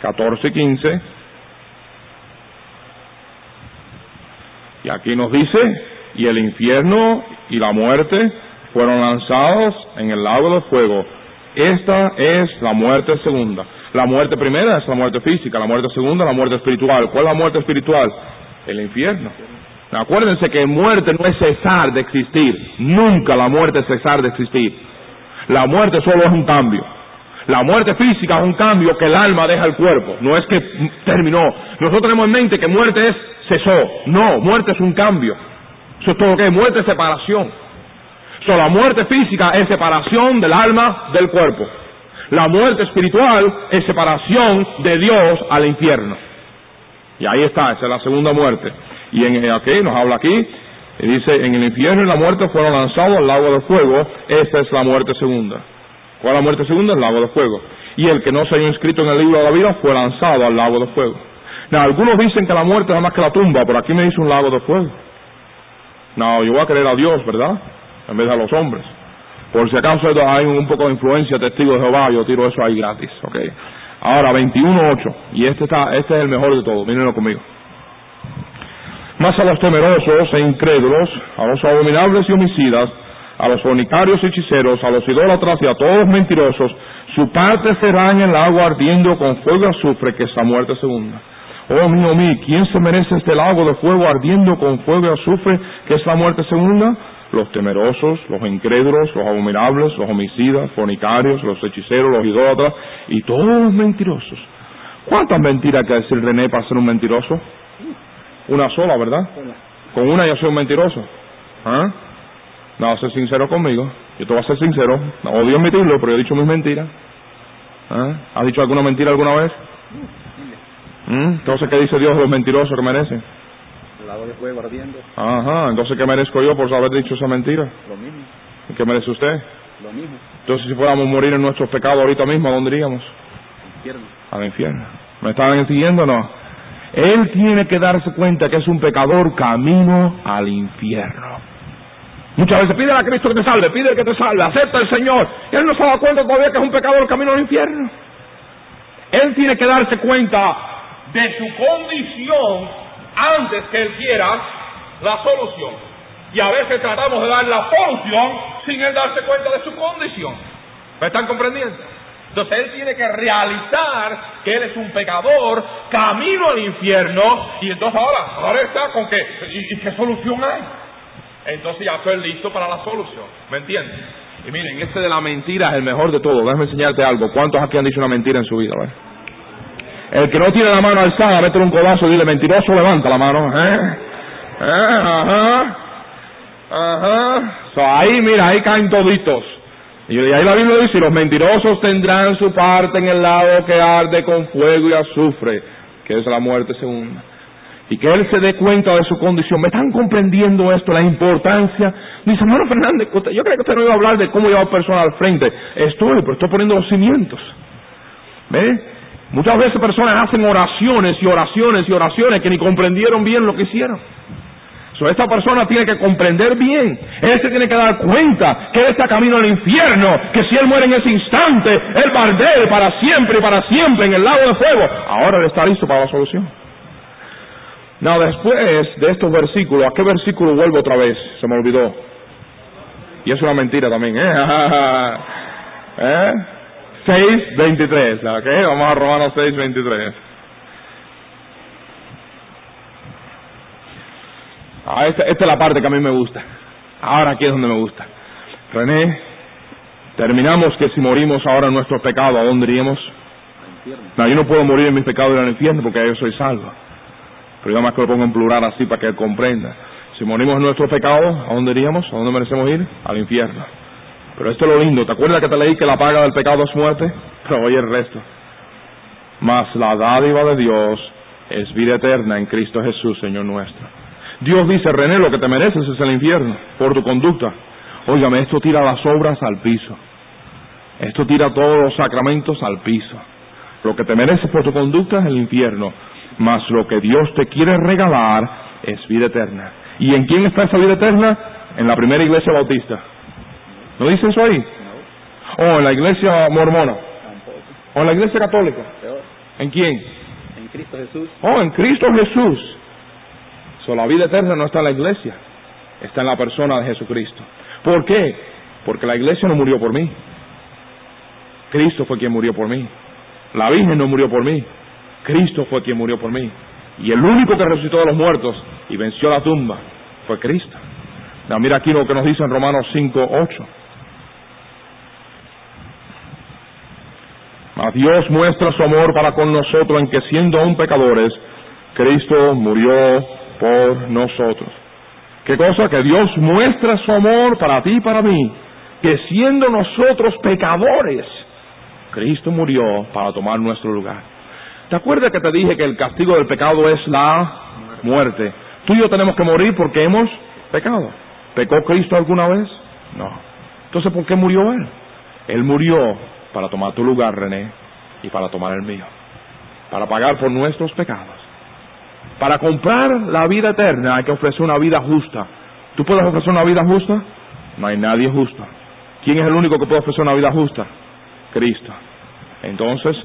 14 y 15. Y aquí nos dice, y el infierno y la muerte fueron lanzados en el lago de fuego. Esta es la muerte segunda. La muerte primera es la muerte física, la muerte segunda la muerte espiritual. ¿Cuál es la muerte espiritual? El infierno. Acuérdense que muerte no es cesar de existir. Nunca la muerte es cesar de existir. La muerte solo es un cambio. La muerte física es un cambio que el alma deja el cuerpo. No es que terminó. Nosotros tenemos en mente que muerte es cesó. No, muerte es un cambio. Eso es todo lo que es. Muerte es separación. So, la muerte física es separación del alma del cuerpo. La muerte espiritual es separación de Dios al infierno. Y ahí está, esa es la segunda muerte. Y en aquí, nos habla aquí, y dice, en el infierno y la muerte fueron lanzados al lago de fuego, esta es la muerte segunda. ¿Cuál es la muerte segunda? El lago de fuego. Y el que no se haya inscrito en el libro de la vida fue lanzado al lago de fuego. Now, algunos dicen que la muerte es más que la tumba, pero aquí me dice un lago de fuego. No, yo voy a creer a Dios, ¿verdad? En vez de a los hombres. Por si acaso hay un poco de influencia testigo de Jehová, yo tiro eso ahí gratis, ¿ok? Ahora, 21.8, y este, está, este es el mejor de todos, mírenlo conmigo. Más a los temerosos e incrédulos, a los abominables y homicidas, a los fornicarios y hechiceros, a los idólatras y a todos los mentirosos, su parte será en el agua ardiendo con fuego y azufre, que es la muerte segunda. Oh mío mío, ¿quién se merece este lago de fuego ardiendo con fuego y azufre, que es la muerte segunda? Los temerosos, los incrédulos, los abominables, los homicidas, fornicarios, los hechiceros, los idólatras y todos los mentirosos. ¿Cuántas mentiras hay que decir René para ser un mentiroso? Una sola, ¿verdad? Con una ya soy un mentiroso. ¿Ah? No, ser sincero conmigo. Yo te voy a ser sincero. No odio admitirlo, pero yo he dicho mis mentiras. ¿Ah? ¿Has dicho alguna mentira alguna vez? ¿Mm? Entonces, ¿qué dice Dios de los mentirosos que merecen? Fuego ardiendo. Ajá, entonces, ¿qué merezco yo por haber dicho esa mentira? Lo mismo. ¿Y qué merece usted? Lo mismo. Entonces, si fuéramos a morir en nuestros pecados ahorita mismo, ¿a dónde iríamos? Infierno. Al infierno. ¿Me están siguiendo o no? Él tiene que darse cuenta que es un pecador camino al infierno. Muchas veces pide a Cristo que te salve, pide que te salve, acepta al Señor. Él no se da cuenta todavía que es un pecador camino al infierno. Él tiene que darse cuenta de su condición antes que él quiera la solución. Y a veces tratamos de dar la solución sin él darse cuenta de su condición. ¿Me están comprendiendo? Entonces él tiene que realizar que él es un pecador, camino al infierno, y entonces ahora, ahora está con que, ¿y, qué solución hay? Entonces ya estoy listo para la solución, ¿me entiendes? Y miren, este de la mentira es el mejor de todo. Déjame enseñarte algo. ¿Cuántos aquí han dicho una mentira en su vida? El que no tiene la mano alzada, mete un codazo y dile, mentiroso, levanta la mano. ¿Eh? ¿Eh? Ajá. Ajá. ahí, mira, ahí caen toditos. Y ahí la Biblia dice, los mentirosos tendrán su parte en el lado que arde con fuego y azufre, que es la muerte segunda. Y que él se dé cuenta de su condición. ¿Me están comprendiendo esto? La importancia. Dice, hermano Fernández, yo creo que usted no iba a hablar de cómo llevar personas al frente. Estoy, pero estoy poniendo los cimientos. ¿Ve? Muchas veces personas hacen oraciones y oraciones y oraciones que ni comprendieron bien lo que hicieron esta persona tiene que comprender bien. Él se tiene que dar cuenta que él está camino al infierno, que si él muere en ese instante, él va a para siempre y para siempre en el lago de fuego. Ahora él está listo para la solución. No, después de estos versículos, ¿a qué versículo vuelvo otra vez? Se me olvidó. Y es una mentira también, ¿eh? *laughs* ¿Eh? 6.23, ¿ok? Vamos a Romanos 6.23. Ah, esta, es la parte que a mí me gusta. Ahora aquí es donde me gusta. René, terminamos que si morimos ahora en nuestro pecado, ¿a dónde iríamos? No, yo no puedo morir en mis pecados en el infierno porque yo soy salvo. Pero yo más que lo pongo en plural así para que él comprenda. Si morimos en nuestro pecado, ¿a dónde iríamos? ¿A dónde merecemos ir? Al infierno. Pero esto es lo lindo. ¿Te acuerdas que te leí que la paga del pecado es muerte? *laughs* Pero oye el resto. Mas la dádiva de Dios es vida eterna en Cristo Jesús, Señor nuestro. Dios dice, René, lo que te mereces es el infierno por tu conducta. Óigame, esto tira las obras al piso. Esto tira todos los sacramentos al piso. Lo que te mereces por tu conducta es el infierno, mas lo que Dios te quiere regalar es vida eterna. ¿Y en quién está esa vida eterna? En la primera iglesia bautista. ¿No dice eso ahí? ¿O en la iglesia mormona? ¿O en la iglesia católica? ¿En quién? En Cristo Jesús. Oh, en Cristo Jesús. So, la vida eterna no está en la iglesia, está en la persona de Jesucristo. ¿Por qué? Porque la iglesia no murió por mí. Cristo fue quien murió por mí. La Virgen no murió por mí. Cristo fue quien murió por mí. Y el único que resucitó de los muertos y venció la tumba fue Cristo. mira aquí lo que nos dice en Romanos 5, 8. Mas Dios muestra su amor para con nosotros en que siendo aún pecadores, Cristo murió por nosotros. ¿Qué cosa? Que Dios muestra su amor para ti y para mí, que siendo nosotros pecadores, Cristo murió para tomar nuestro lugar. ¿Te acuerdas que te dije que el castigo del pecado es la muerte? Tú y yo tenemos que morir porque hemos pecado. ¿Pecó Cristo alguna vez? No. Entonces, ¿por qué murió Él? Él murió para tomar tu lugar, René, y para tomar el mío. Para pagar por nuestros pecados. Para comprar la vida eterna hay que ofrecer una vida justa. ¿Tú puedes ofrecer una vida justa? No hay nadie justo. ¿Quién es el único que puede ofrecer una vida justa? Cristo. Entonces,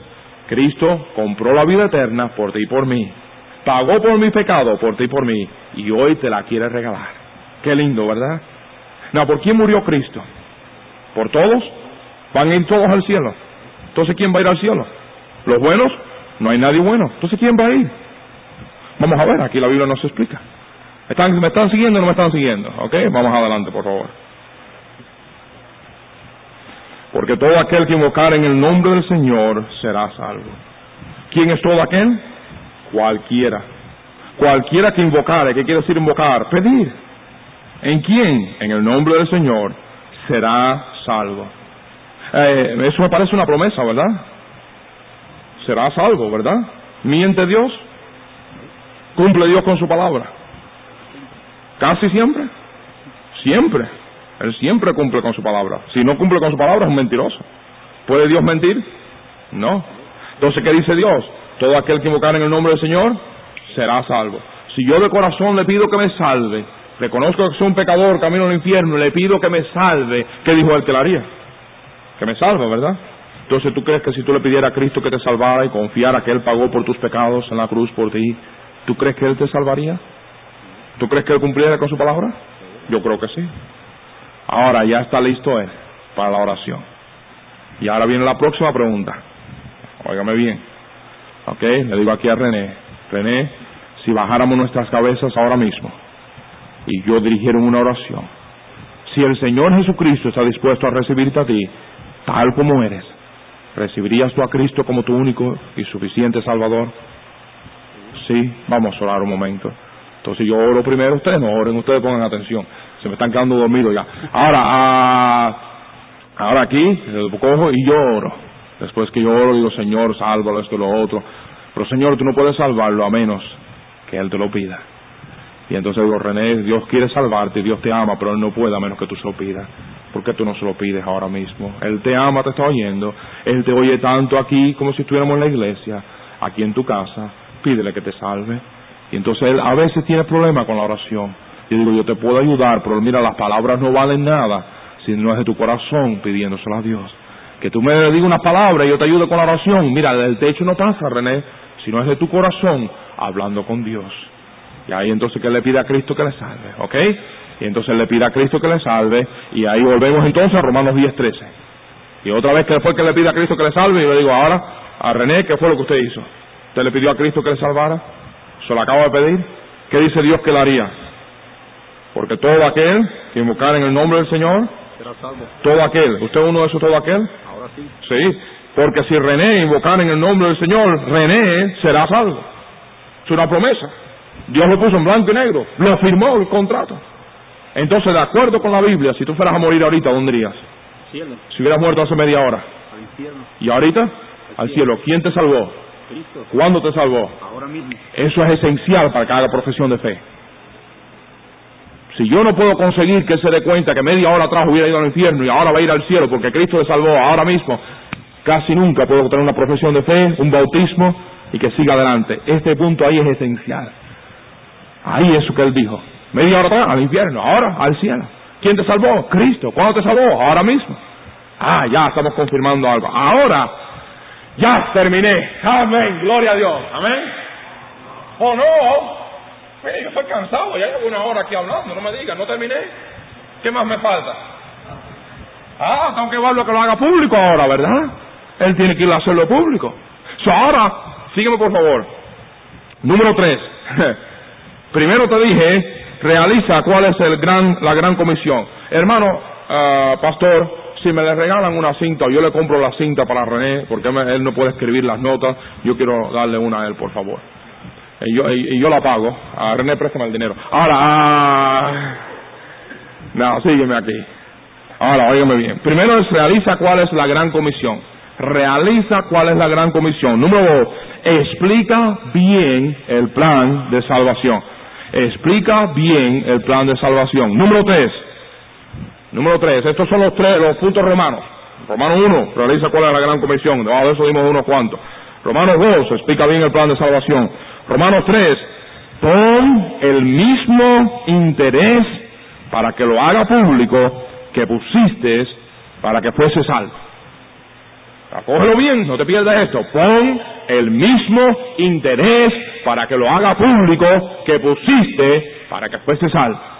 Cristo compró la vida eterna por ti y por mí. Pagó por mi pecado, por ti y por mí. Y hoy te la quiere regalar. Qué lindo, ¿verdad? No, ¿por quién murió Cristo? ¿Por todos? ¿Van a ir todos al cielo? Entonces, ¿quién va a ir al cielo? ¿Los buenos? No hay nadie bueno. Entonces, ¿quién va a ir? Vamos a ver, aquí la Biblia nos explica. ¿Me están, ¿Me están siguiendo o no me están siguiendo? ¿Ok? Vamos adelante, por favor. Porque todo aquel que invocar en el nombre del Señor será salvo. ¿Quién es todo aquel? Cualquiera. Cualquiera que invocare, ¿qué quiere decir invocar? Pedir. ¿En quién? En el nombre del Señor será salvo. Eh, eso me parece una promesa, ¿verdad? Será salvo, ¿verdad? ¿Miente Dios? ¿Cumple Dios con su palabra? Casi siempre. Siempre. Él siempre cumple con su palabra. Si no cumple con su palabra es un mentiroso. ¿Puede Dios mentir? No. Entonces, ¿qué dice Dios? Todo aquel que invocar en el nombre del Señor será salvo. Si yo de corazón le pido que me salve, reconozco que soy un pecador, camino al infierno, le pido que me salve, ¿qué dijo él que le haría? Que me salve, ¿verdad? Entonces, ¿tú crees que si tú le pidieras a Cristo que te salvara y confiara que Él pagó por tus pecados en la cruz por ti, ¿tú crees que Él te salvaría? ¿Tú crees que Él cumpliera con su palabra? Yo creo que sí. Ahora ya está listo él para la oración. Y ahora viene la próxima pregunta. Óigame bien. ¿Ok? Le digo aquí a René. René, si bajáramos nuestras cabezas ahora mismo y yo dirigiera una oración, si el Señor Jesucristo está dispuesto a recibirte a ti, tal como eres, ¿recibirías tú a Cristo como tu único y suficiente Salvador? Sí, vamos a orar un momento. Entonces yo oro primero, ustedes no oren, ustedes pongan atención se me están quedando dormidos ya. Ahora, ah, ahora aquí, cojo y lloro. Después que lloro, digo, Señor, sálvalo, esto lo otro. Pero Señor, tú no puedes salvarlo a menos que Él te lo pida. Y entonces digo, René, Dios quiere salvarte, Dios te ama, pero Él no puede a menos que tú se lo pidas. ¿Por qué tú no se lo pides ahora mismo? Él te ama, te está oyendo. Él te oye tanto aquí como si estuviéramos en la iglesia, aquí en tu casa. Pídele que te salve. Y entonces Él a veces tiene problemas con la oración. Yo digo, yo te puedo ayudar, pero mira, las palabras no valen nada si no es de tu corazón pidiéndoselo a Dios. Que tú me digas una palabra y yo te ayude con la oración. Mira, del techo no pasa, René, si no es de tu corazón hablando con Dios. Y ahí entonces que le pide a Cristo que le salve, ¿ok? Y entonces le pide a Cristo que le salve y ahí volvemos entonces a Romanos 10, 13. Y otra vez que fue que le pide a Cristo que le salve y le digo ahora a René, ¿qué fue lo que usted hizo? ¿Usted le pidió a Cristo que le salvara? ¿Se lo acaba de pedir? ¿Qué dice Dios que le haría? Porque todo aquel que invocar en el nombre del Señor, será salvo. Todo aquel. ¿Usted uno de esos todo aquel? Ahora sí. Sí. Porque si René invocar en el nombre del Señor, René será salvo. Es una promesa. Dios lo puso en blanco y negro. Lo firmó el contrato. Entonces, de acuerdo con la Biblia, si tú fueras a morir ahorita, ¿dónde irías? Cielo. Si hubieras muerto hace media hora. Al infierno. ¿Y ahorita? Al cielo. ¿Quién te salvó? Cristo. ¿Cuándo te salvó? Ahora mismo. Eso es esencial para que haga profesión de fe. Si yo no puedo conseguir que él se dé cuenta que media hora atrás hubiera ido al infierno y ahora va a ir al cielo porque Cristo le salvó ahora mismo, casi nunca puedo tener una profesión de fe, un bautismo y que siga adelante. Este punto ahí es esencial. Ahí es lo que él dijo. Media hora atrás al infierno, ahora al cielo. ¿Quién te salvó? Cristo. ¿Cuándo te salvó? Ahora mismo. Ah, ya estamos confirmando algo. Ahora, ya terminé. Amén. Gloria a Dios. Amén. ¿O no? Mire, yo estoy cansado. Ya llevo una hora aquí hablando. No me digas, no terminé. ¿Qué más me falta? Ah, tengo que llevarlo a que lo haga público ahora, ¿verdad? Él tiene que ir a hacerlo público. So, ahora, sígueme por favor. Número tres. *laughs* Primero te dije, realiza cuál es el gran, la gran comisión. Hermano, ah, pastor, si me le regalan una cinta, yo le compro la cinta para René, porque él no puede escribir las notas, yo quiero darle una a él, por favor. Y yo, y, yo la pago. A René, préstame el dinero. Ahora, ah, no, sígueme aquí. Ahora, óigame bien. Primero es realiza cuál es la gran comisión. Realiza cuál es la gran comisión. Número dos, explica bien el plan de salvación. Explica bien el plan de salvación. Número tres, número tres, estos son los tres, los puntos romanos. Romano uno, realiza cuál es la gran comisión. Debajo de eso dimos unos cuantos. Romanos dos, explica bien el plan de salvación. Romanos tres, pon el mismo interés para que lo haga público que pusiste para que fuese salvo. Acógelo bien, no te pierdas esto. Pon el mismo interés para que lo haga público que pusiste para que fuese salvo.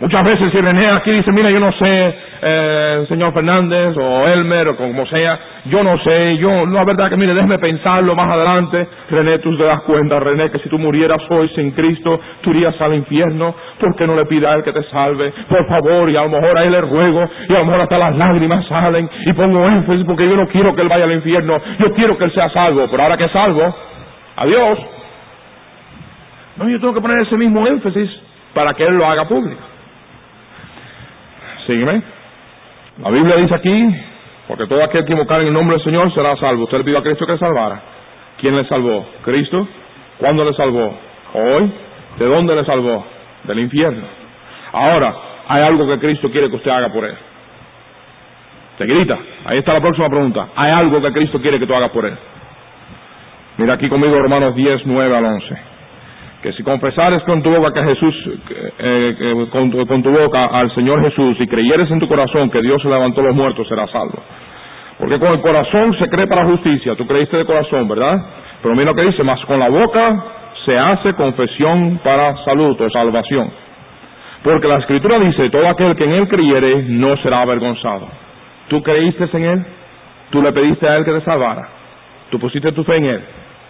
Muchas veces si René aquí dice, mira, yo no sé, eh, señor Fernández o Elmer o como sea, yo no sé, yo, la verdad que mire, déjeme pensarlo más adelante. René, tú te das cuenta, René, que si tú murieras hoy sin Cristo, tú irías al infierno. ¿Por qué no le pida a Él que te salve? Por favor, y a lo mejor a Él le ruego, y a lo mejor hasta las lágrimas salen, y pongo énfasis porque yo no quiero que Él vaya al infierno, yo quiero que Él sea salvo, pero ahora que es salvo, adiós. No, yo tengo que poner ese mismo énfasis para que Él lo haga público. Sígueme. La Biblia dice aquí, porque todo aquel que invocar en el nombre del Señor será salvo. Usted le pidió a Cristo que le salvara. ¿Quién le salvó? ¿Cristo? ¿Cuándo le salvó? ¿Hoy? ¿De dónde le salvó? Del infierno. Ahora, hay algo que Cristo quiere que usted haga por él. Te grita. Ahí está la próxima pregunta. Hay algo que Cristo quiere que tú hagas por él. Mira aquí conmigo Romanos 10, 9 al 11 que si confesares con tu boca que Jesús, eh, con, tu, boca al Señor Jesús y creyeres en tu corazón que Dios se levantó los muertos, serás salvo. Porque con el corazón se cree para justicia, tú creíste de corazón, ¿verdad? Pero mira lo que dice, más con la boca se hace confesión para salud o salvación. Porque la Escritura dice, todo aquel que en Él creyere no será avergonzado. ¿Tú creíste en Él? ¿Tú le pediste a Él que te salvara? ¿Tú pusiste tu fe en Él?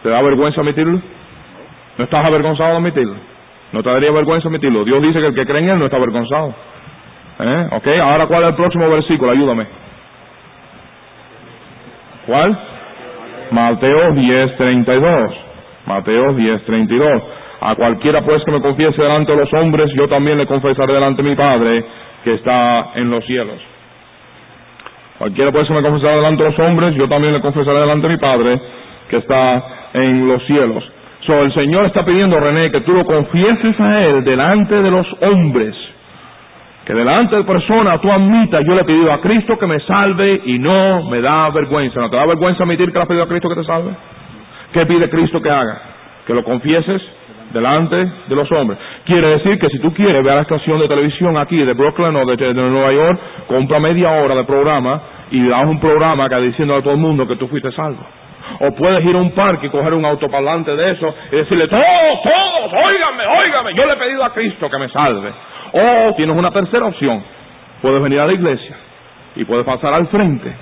¿Te da vergüenza admitirlo? ¿No estás avergonzado de admitirlo? ¿No te daría vergüenza admitirlo? Dios dice que el que cree en Él no está avergonzado. ¿Eh? ¿Ok? Ahora, ¿cuál es el próximo versículo? Ayúdame. ¿Cuál? Mateo 10.32. Mateo 10.32. A cualquiera pues que me confiese delante de los hombres, yo también le confesaré delante de mi Padre que está en los cielos. Cualquiera pues que me confesará delante de los hombres, yo también le confesaré delante de mi Padre que está en los cielos. El Señor está pidiendo, René, que tú lo confieses a Él delante de los hombres. Que delante de personas tú admitas, yo le he pedido a Cristo que me salve y no me da vergüenza. ¿No te da vergüenza admitir que le has pedido a Cristo que te salve? ¿Qué pide Cristo que haga? Que lo confieses delante de los hombres. Quiere decir que si tú quieres ver la estación de televisión aquí de Brooklyn o de, de Nueva York, compra media hora de programa y das un programa que diciendo a todo el mundo que tú fuiste salvo. O puedes ir a un parque y coger un autoparlante de eso y decirle, todos, todos, óigame, óigame, yo le he pedido a Cristo que me salve. O tienes una tercera opción, puedes venir a la iglesia y puedes pasar al frente.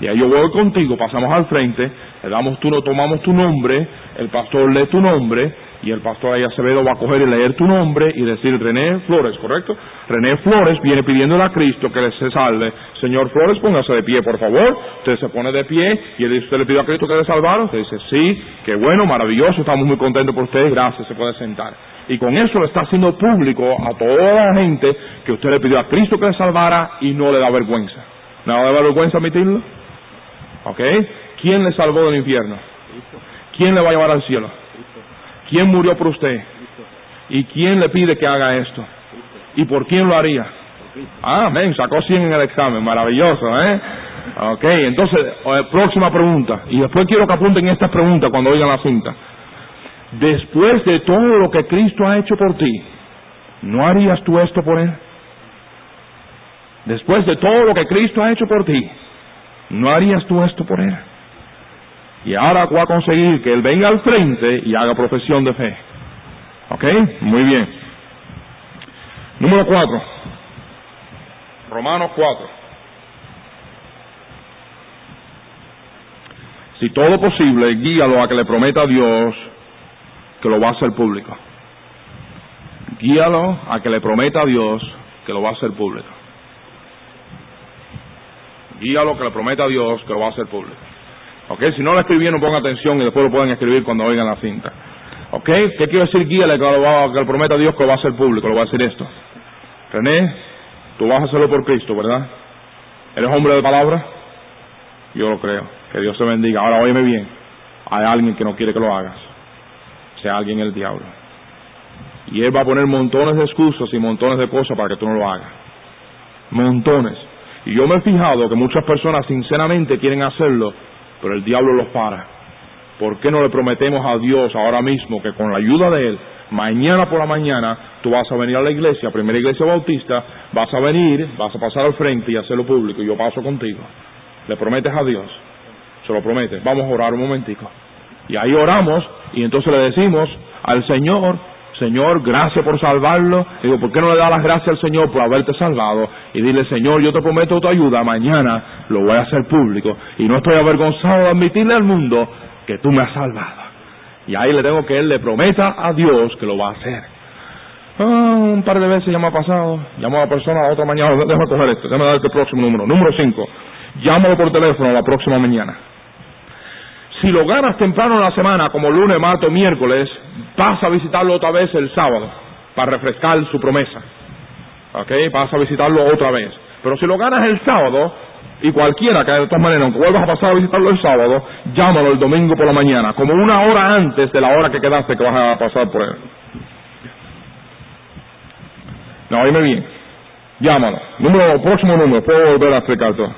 Y ahí yo voy contigo, pasamos al frente, le damos tu, tomamos tu nombre, el pastor lee tu nombre y el pastor ahí Acevedo va a coger y leer tu nombre y decir René Flores, ¿correcto? René Flores viene pidiéndole a Cristo que se salve. Señor Flores, póngase de pie, por favor. Usted se pone de pie y usted le pide a Cristo que le salvara. Usted dice, sí, qué bueno, maravilloso, estamos muy contentos por usted, gracias, se puede sentar. Y con eso le está haciendo público a toda la gente que usted le pidió a Cristo que le salvara y no le da vergüenza. ¿No le da vergüenza admitirlo? ¿Ok? ¿Quién le salvó del infierno? ¿Quién le va a llevar al cielo? ¿Quién murió por usted? ¿Y quién le pide que haga esto? ¿Y por quién lo haría? Ah, amén, sacó 100 en el examen, maravilloso, ¿eh? Ok, entonces, eh, próxima pregunta. Y después quiero que apunten estas preguntas cuando oigan la cinta. Después de todo lo que Cristo ha hecho por ti, ¿no harías tú esto por Él? Después de todo lo que Cristo ha hecho por ti, ¿no harías tú esto por Él? Y ahora voy a conseguir que Él venga al frente y haga profesión de fe. ¿Ok? Muy bien. Número cuatro. Romanos cuatro. Si todo posible, guíalo a que le prometa a Dios que lo va a hacer público. Guíalo a que le prometa a Dios que lo va a hacer público. Guíalo a que le prometa a Dios que lo va a hacer público. ¿Ok? Si no lo escribieron, pongan atención y después lo pueden escribir cuando oigan la cinta. ¿Ok? ¿Qué quiero decir? Guíale que, lo va, que le prometa a Dios que lo va a hacer público, lo va a hacer esto. René, tú vas a hacerlo por Cristo, ¿verdad? ¿Eres hombre de palabra? Yo lo creo. Que Dios te bendiga. Ahora, óyeme bien. Hay alguien que no quiere que lo hagas. Sea alguien el diablo. Y él va a poner montones de excusas y montones de cosas para que tú no lo hagas. Montones. Y yo me he fijado que muchas personas sinceramente quieren hacerlo, pero el diablo los para. ¿Por qué no le prometemos a Dios ahora mismo que con la ayuda de Él, mañana por la mañana, tú vas a venir a la iglesia, primera iglesia bautista, vas a venir, vas a pasar al frente y hacerlo público, y yo paso contigo? Le prometes a Dios, se lo prometes. Vamos a orar un momentico. Y ahí oramos, y entonces le decimos al Señor, Señor, gracias por salvarlo. digo, ¿por qué no le das las gracias al Señor por haberte salvado? Y dile, Señor, yo te prometo tu ayuda, mañana lo voy a hacer público. Y no estoy avergonzado de admitirle al mundo que tú me has salvado. Y ahí le tengo que él le prometa a Dios que lo va a hacer. Ah, un par de veces ya me ha pasado. Llamo a la persona otra mañana. Déjame coger esto. Déjame dar el próximo número. Número 5. Llámalo por teléfono la próxima mañana. Si lo ganas temprano en la semana, como lunes, martes, miércoles, vas a visitarlo otra vez el sábado para refrescar su promesa. ¿Ok? Vas a visitarlo otra vez. Pero si lo ganas el sábado, y cualquiera que de todas maneras, vuelvas a pasar a visitarlo el sábado, llámalo el domingo por la mañana, como una hora antes de la hora que quedaste que vas a pasar por él. No, oíme bien. Llámalo. Número, próximo número, puedo volver a explicar todo.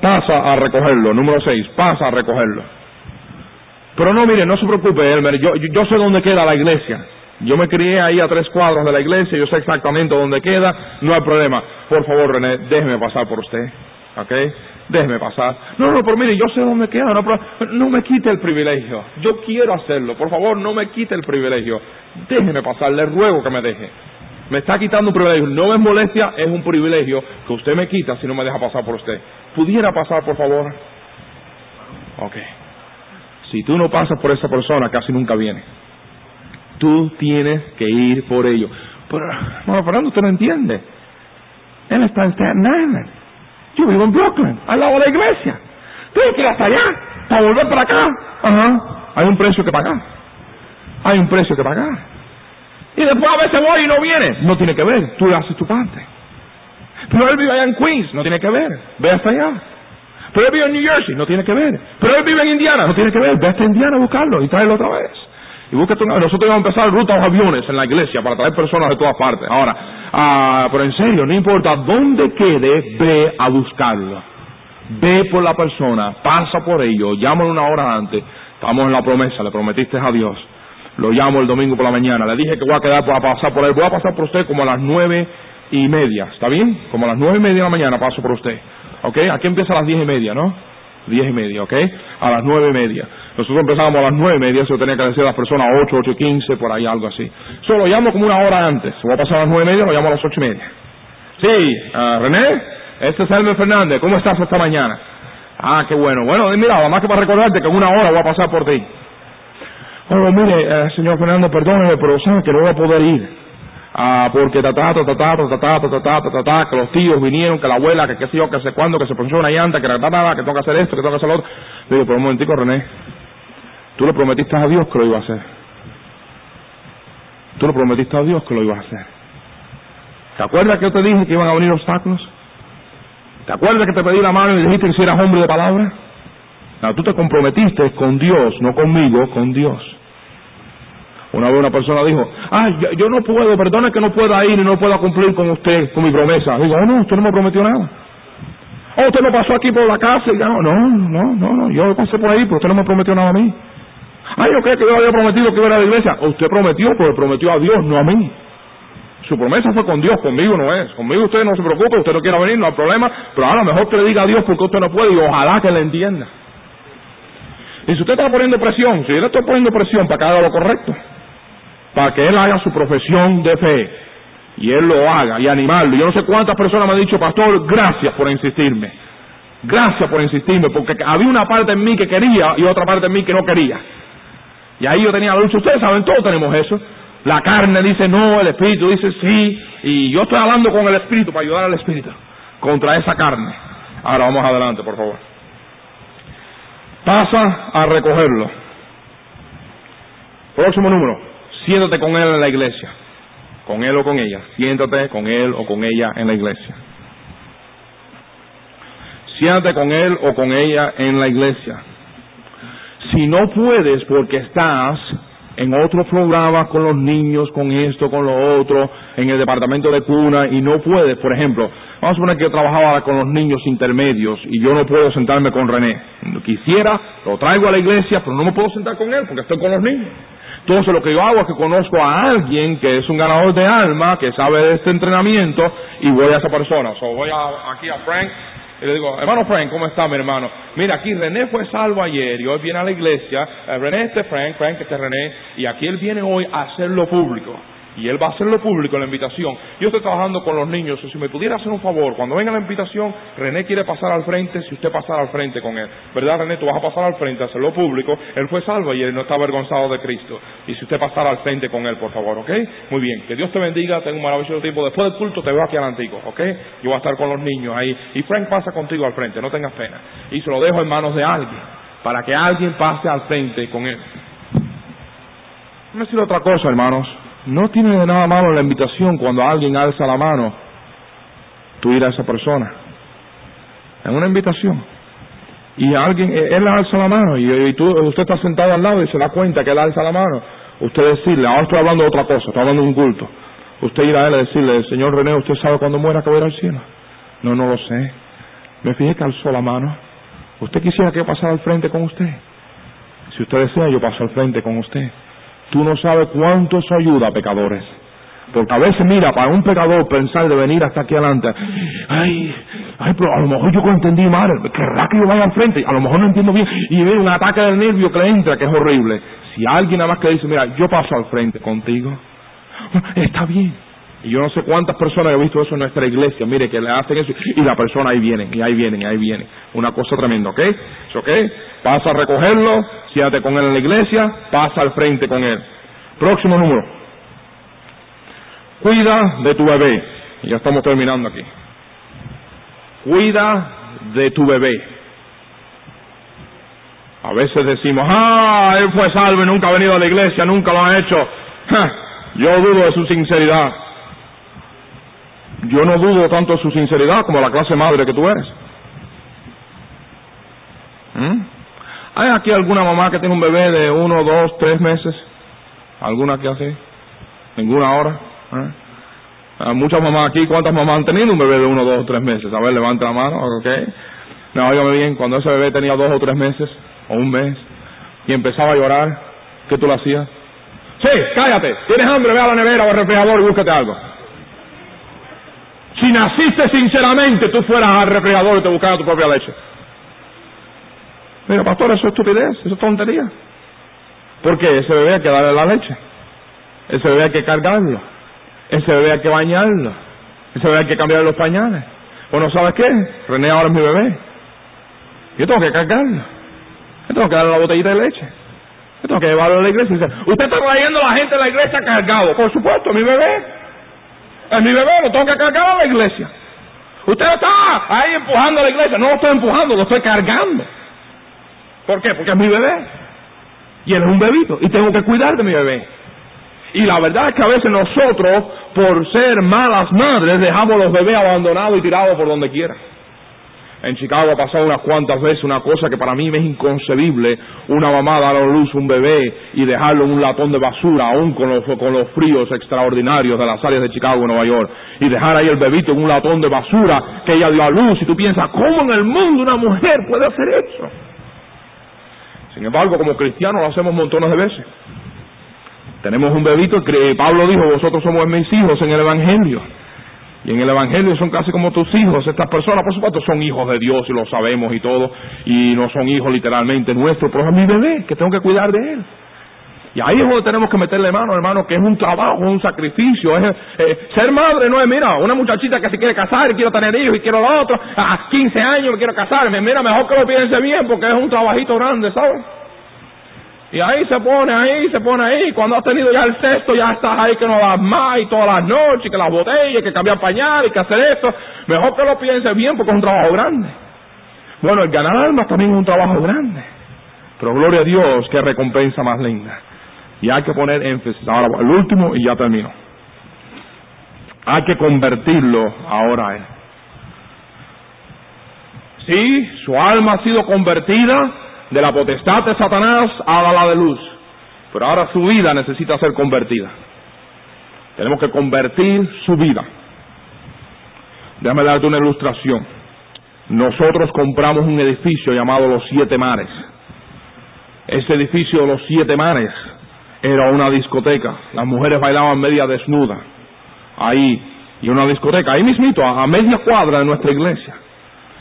Pasa a recogerlo. Número 6, pasa a recogerlo. Pero no, mire, no se preocupe, Elmer, yo, yo, sé dónde queda la iglesia. Yo me crié ahí a tres cuadros de la iglesia, yo sé exactamente dónde queda, no hay problema. Por favor, René, déjeme pasar por usted. ¿Ok? Déjeme pasar. No, no, pero mire, yo sé dónde queda, no, no me quite el privilegio. Yo quiero hacerlo. Por favor, no me quite el privilegio. Déjeme pasar, le ruego que me deje. Me está quitando un privilegio. No es molestia, es un privilegio que usted me quita si no me deja pasar por usted. ¿Pudiera pasar, por favor? Ok. Si tú no pasas por esa persona, casi nunca viene. Tú tienes que ir por ello. Pero, bueno, Fernando, usted no entiende. Él está en Staten Island. Yo vivo en Brooklyn, al lado de la iglesia. Tengo que ir hasta allá para volver para acá. Ajá. Hay un precio que pagar. Hay un precio que pagar. Y después a veces voy y no viene. No tiene que ver. Tú haces tu parte. Pero él vive allá en Queens. No tiene que ver. Ve hasta allá. Pero él vive en New Jersey, no tiene que ver. Pero él vive en Indiana, no tiene que ver. Ve hasta Indiana a buscarlo y tráelo otra vez. Y búscate Nosotros vamos a empezar rutas aviones en la iglesia para traer personas de todas partes. Ahora, ah, pero en serio, no importa dónde quede, ve a buscarlo. Ve por la persona, pasa por ello, llámalo una hora antes. Estamos en la promesa, le prometiste a Dios. Lo llamo el domingo por la mañana. Le dije que voy a quedar para pasar por él. Voy a pasar por usted como a las nueve y media. ¿Está bien? Como a las nueve y media de la mañana paso por usted. ¿Ok? Aquí empieza a las diez y media, ¿no? Diez y media, ¿ok? A las nueve y media. Nosotros empezábamos a las nueve y media, eso tenía que decir a las personas ocho, ocho y quince, por ahí, algo así. Solo lo llamo como una hora antes. Voy a pasar a las nueve y media, lo llamo a las ocho y media. Sí, uh, René, este es Elmer Fernández, ¿cómo estás esta mañana? Ah, qué bueno. Bueno, mira, nada más que para recordarte que en una hora voy a pasar por ti. Oh, mire, eh, señor Fernando, perdóneme, pero sabe que no voy a poder ir ah, porque ta ta ta ta ta ta ta ta ta ta que los tíos vinieron, que la abuela, que qué sé yo, que sé cuándo, que se ponchó una llanta, que ta ta que tengo que hacer esto, que tengo que hacer lo otro. Le digo, pero un momentico, René, tú le prometiste a Dios que lo iba a hacer. Tú le prometiste a Dios que lo ibas a hacer. ¿Te acuerdas que yo te dije que iban a venir obstáculos? ¿Te acuerdas que te pedí la mano y dijiste que si eras hombre de palabra? No, tú te comprometiste con Dios, no conmigo, con Dios. Una vez una persona dijo, ah, yo, no puedo, perdone que no pueda ir y no pueda cumplir con usted, con mi promesa. Digo, oh, no, usted no me prometió nada. Oh, usted no pasó aquí por la casa y ya no, no, no, no, no, yo pasé por ahí, pero usted no me prometió nada a mí. Ay, yo creo que yo había prometido que iba a la iglesia. Usted prometió, pero prometió a Dios, no a mí. Su promesa fue con Dios, conmigo no es. Conmigo usted no se preocupe, usted no quiera venir, no hay problema, pero a lo mejor que le diga a Dios porque usted no puede y ojalá que le entienda. Y si usted está poniendo presión, si yo le estoy poniendo presión para que haga lo correcto, para que él haga su profesión de fe, y él lo haga y animarlo. Yo no sé cuántas personas me han dicho, pastor, gracias por insistirme. Gracias por insistirme, porque había una parte en mí que quería y otra parte en mí que no quería. Y ahí yo tenía la lucha. Ustedes saben, todos tenemos eso. La carne dice no, el espíritu dice sí. Y yo estoy hablando con el espíritu para ayudar al espíritu contra esa carne. Ahora vamos adelante, por favor. Pasa a recogerlo. Próximo número. Siéntate con él en la iglesia con él o con ella. Siéntate con él o con ella en la iglesia. Siéntate con él o con ella en la iglesia. Si no puedes porque estás en otro programa con los niños, con esto, con lo otro, en el departamento de cuna y no puedes, por ejemplo, vamos a poner que yo trabajaba con los niños intermedios y yo no puedo sentarme con René. Quisiera, lo traigo a la iglesia, pero no me puedo sentar con él porque estoy con los niños. Entonces lo que yo hago es que conozco a alguien que es un ganador de alma, que sabe de este entrenamiento, y voy a esa persona. So, voy aquí a Frank y le digo, hermano Frank, ¿cómo está mi hermano? Mira, aquí René fue salvo ayer y hoy viene a la iglesia. Eh, René este Frank, Frank este René, y aquí él viene hoy a hacerlo público y él va a hacerlo público la invitación. Yo estoy trabajando con los niños, si me pudiera hacer un favor, cuando venga la invitación, René quiere pasar al frente, si usted pasara al frente con él. ¿Verdad, René? Tú vas a pasar al frente, hacerlo público. Él fue salvo y él no está avergonzado de Cristo. Y si usted pasara al frente con él, por favor, ¿ok? Muy bien. Que Dios te bendiga, tenga un maravilloso tiempo. Después del culto te veo aquí al antiguo, ¿ok? Yo voy a estar con los niños ahí. Y Frank pasa contigo al frente, no tengas pena. Y se lo dejo en manos de alguien, para que alguien pase al frente con él. No decir otra cosa, hermanos. No tiene nada malo la invitación cuando alguien alza la mano, tú ir a esa persona. Es una invitación. Y alguien, eh, él alza la mano y, tú, usted está sentado al lado y se da cuenta que él alza la mano. Usted decirle, ahora estoy hablando de otra cosa, estoy hablando de un culto. Usted ir a él y decirle, señor René, ¿usted sabe cuándo muera que va a ir al cielo? No, no lo sé. Me fijé que alzó la mano. ¿Usted quisiera que yo pasara al frente con usted? Si usted desea, yo paso al frente con usted. Tú no sabes cuánto eso ayuda a pecadores. Porque a veces, mira, para un pecador pensar de venir hasta aquí adelante, ay, ay, pero a lo mejor yo entendí mal, querrá que yo vaya al frente, a lo mejor no entiendo bien, y viene un ataque del nervio que le entra, que es horrible. Si alguien nada más que dice, mira, yo paso al frente contigo, está bien. Y yo no sé cuántas personas he visto eso en nuestra iglesia, mire, que le hacen eso, y la persona ahí viene, y ahí viene, y ahí viene. Una cosa tremenda, ¿ok? ¿Ok? Pasa a recogerlo, siéntate con él en la iglesia, pasa al frente con él. Próximo número. Cuida de tu bebé. Ya estamos terminando aquí. Cuida de tu bebé. A veces decimos, ah, él fue salvo y nunca ha venido a la iglesia, nunca lo ha hecho. *laughs* yo dudo de su sinceridad. Yo no dudo tanto de su sinceridad como la clase madre que tú eres. ¿Mm? ¿Hay aquí alguna mamá que tiene un bebé de uno, dos, tres meses? ¿Alguna que hace? ¿Ninguna hora? ¿Eh? muchas mamás aquí, ¿cuántas mamás han tenido un bebé de uno, dos, tres meses? A ver, levanta la mano, ¿ok? No, óigame bien, cuando ese bebé tenía dos o tres meses, o un mes, y empezaba a llorar, ¿qué tú le hacías? Sí, cállate, tienes hambre, ve a la nevera o al refrigerador y búscate algo. Si naciste sinceramente, tú fueras al refrigerador y te buscaras tu propia leche. Mira, pastor, eso es estupidez, eso es tontería. Porque ese bebé hay que darle la leche. Ese bebé hay que cargarlo. Ese bebé hay que bañarlo. Ese bebé hay que cambiarle los pañales. Bueno, ¿sabes qué? René ahora es mi bebé. Yo tengo que cargarlo. Yo tengo que darle la botellita de leche. Yo tengo que llevarlo a la iglesia. Y usted está trayendo a la gente a la iglesia cargado. Por supuesto, mi bebé. Es mi bebé, lo tengo que cargar a la iglesia. Usted está ahí empujando a la iglesia. No lo estoy empujando, lo estoy cargando. ¿Por qué? Porque es mi bebé. Y él es un bebito. Y tengo que cuidar de mi bebé. Y la verdad es que a veces nosotros, por ser malas madres, dejamos los bebés abandonados y tirados por donde quiera. En Chicago ha pasado unas cuantas veces una cosa que para mí me es inconcebible, una mamá dar a luz un bebé y dejarlo en un latón de basura, aún con los, con los fríos extraordinarios de las áreas de Chicago y Nueva York, y dejar ahí el bebito en un latón de basura que ella dio a luz, y tú piensas, ¿cómo en el mundo una mujer puede hacer eso? Sin embargo, como cristianos lo hacemos montones de veces. Tenemos un bebito que Pablo dijo, vosotros somos mis hijos en el Evangelio. Y en el Evangelio son casi como tus hijos. Estas personas, por supuesto, son hijos de Dios y lo sabemos y todo. Y no son hijos literalmente nuestros, pero es mi bebé, que tengo que cuidar de él. Y ahí es donde tenemos que meterle mano, hermano, que es un trabajo, un sacrificio. Es, eh, ser madre no es, mira, una muchachita que se quiere casar y quiero tener hijos y quiero lo otro. A 15 años me quiero casarme. Mira, mejor que lo piense bien porque es un trabajito grande, ¿sabes? Y ahí se pone, ahí se pone ahí. Cuando has tenido ya el sexto, ya estás ahí que no das más, y todas las noches, que las botellas, que cambiar pañal, y que hacer esto. Mejor que lo piense bien porque es un trabajo grande. Bueno, el ganar almas también es un trabajo grande. Pero gloria a Dios, qué recompensa más linda. Y hay que poner énfasis. Ahora, el último y ya termino. Hay que convertirlo ahora él. Sí, su alma ha sido convertida de la potestad de Satanás a la de luz. Pero ahora su vida necesita ser convertida. Tenemos que convertir su vida. Déjame darte una ilustración. Nosotros compramos un edificio llamado Los Siete Mares. Ese edificio de Los Siete Mares era una discoteca. Las mujeres bailaban media desnuda. Ahí. Y una discoteca. Ahí mismito, a media cuadra de nuestra iglesia.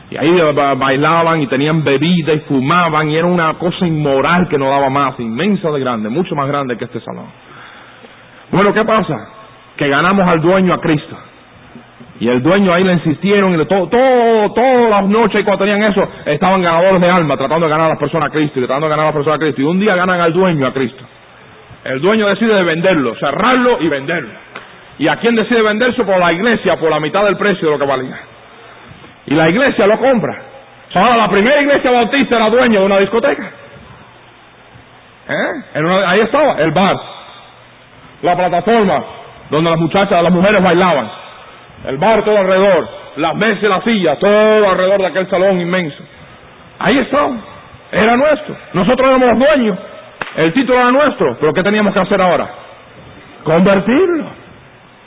Y ahí bailaban y tenían bebida y fumaban y era una cosa inmoral que no daba más, inmensa de grande, mucho más grande que este salón. Bueno, ¿qué pasa? Que ganamos al dueño a Cristo. Y el dueño ahí le insistieron y le, todo, todo, todas las noches cuando tenían eso, estaban ganadores de alma, tratando de ganar a las personas a Cristo y tratando de ganar a las personas a Cristo. Y un día ganan al dueño a Cristo. El dueño decide de venderlo, cerrarlo y venderlo. ¿Y a quién decide venderse? Por la iglesia, por la mitad del precio de lo que valía. Y la iglesia lo compra. Ahora, la primera iglesia bautista era dueño de una discoteca. ¿Eh? ahí estaba, el bar. La plataforma donde las muchachas, las mujeres bailaban. El bar todo alrededor. Las mesas y las sillas, todo alrededor de aquel salón inmenso. Ahí estaba. Era nuestro. Nosotros éramos los dueños. El título era nuestro. Pero ¿qué teníamos que hacer ahora? Convertirlo.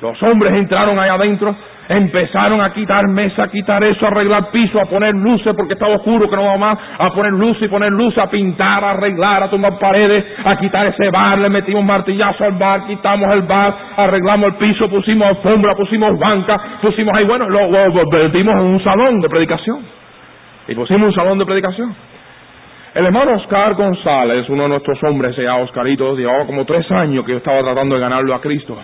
Los hombres entraron ahí adentro Empezaron a quitar mesa, a quitar eso, a arreglar piso, a poner luces porque estaba oscuro que no va más, a poner luces y poner luces, a pintar, a arreglar, a tomar paredes, a quitar ese bar, le metimos martillazo al bar, quitamos el bar, arreglamos el piso, pusimos alfombra, pusimos banca, pusimos ahí, bueno, lo, convertimos en un salón de predicación. Y pusimos un salón de predicación. El hermano Oscar González, uno de nuestros hombres, llama Oscarito, llevaba como tres años que yo estaba tratando de ganarlo a Cristo.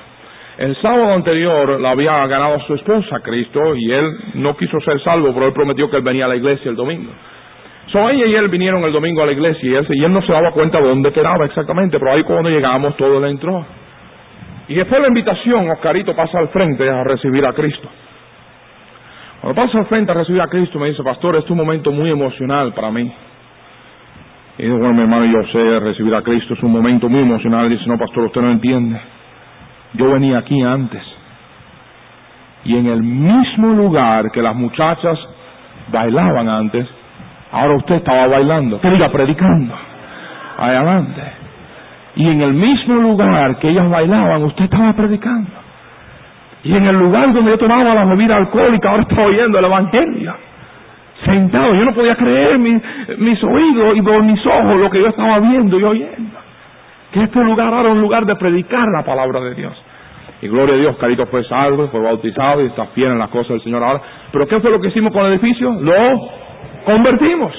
El sábado anterior la había ganado su esposa Cristo y él no quiso ser salvo, pero él prometió que él venía a la iglesia el domingo. So ella y él vinieron el domingo a la iglesia y él, y él no se daba cuenta de dónde quedaba exactamente, pero ahí cuando llegamos todo le entró. Y después de la invitación, Oscarito pasa al frente a recibir a Cristo. Cuando pasa al frente a recibir a Cristo, me dice, pastor, es un momento muy emocional para mí. Y digo, bueno, mi hermano, yo sé, recibir a Cristo es un momento muy emocional. Y dice, no, pastor, usted no entiende. Yo venía aquí antes. Y en el mismo lugar que las muchachas bailaban antes, ahora usted estaba bailando, que diga predicando. Adelante. Y en el mismo lugar que ellas bailaban, usted estaba predicando. Y en el lugar donde yo tomaba la bebida alcohólica, ahora estaba oyendo el Evangelio. Sentado, yo no podía creer mis, mis oídos y por mis ojos lo que yo estaba viendo y oyendo. Que este lugar era un lugar de predicar la palabra de Dios. Y gloria a Dios, Carito fue salvo, fue bautizado y está fiel en las cosas del Señor ahora. Pero ¿qué fue lo que hicimos con el edificio? Lo convertimos.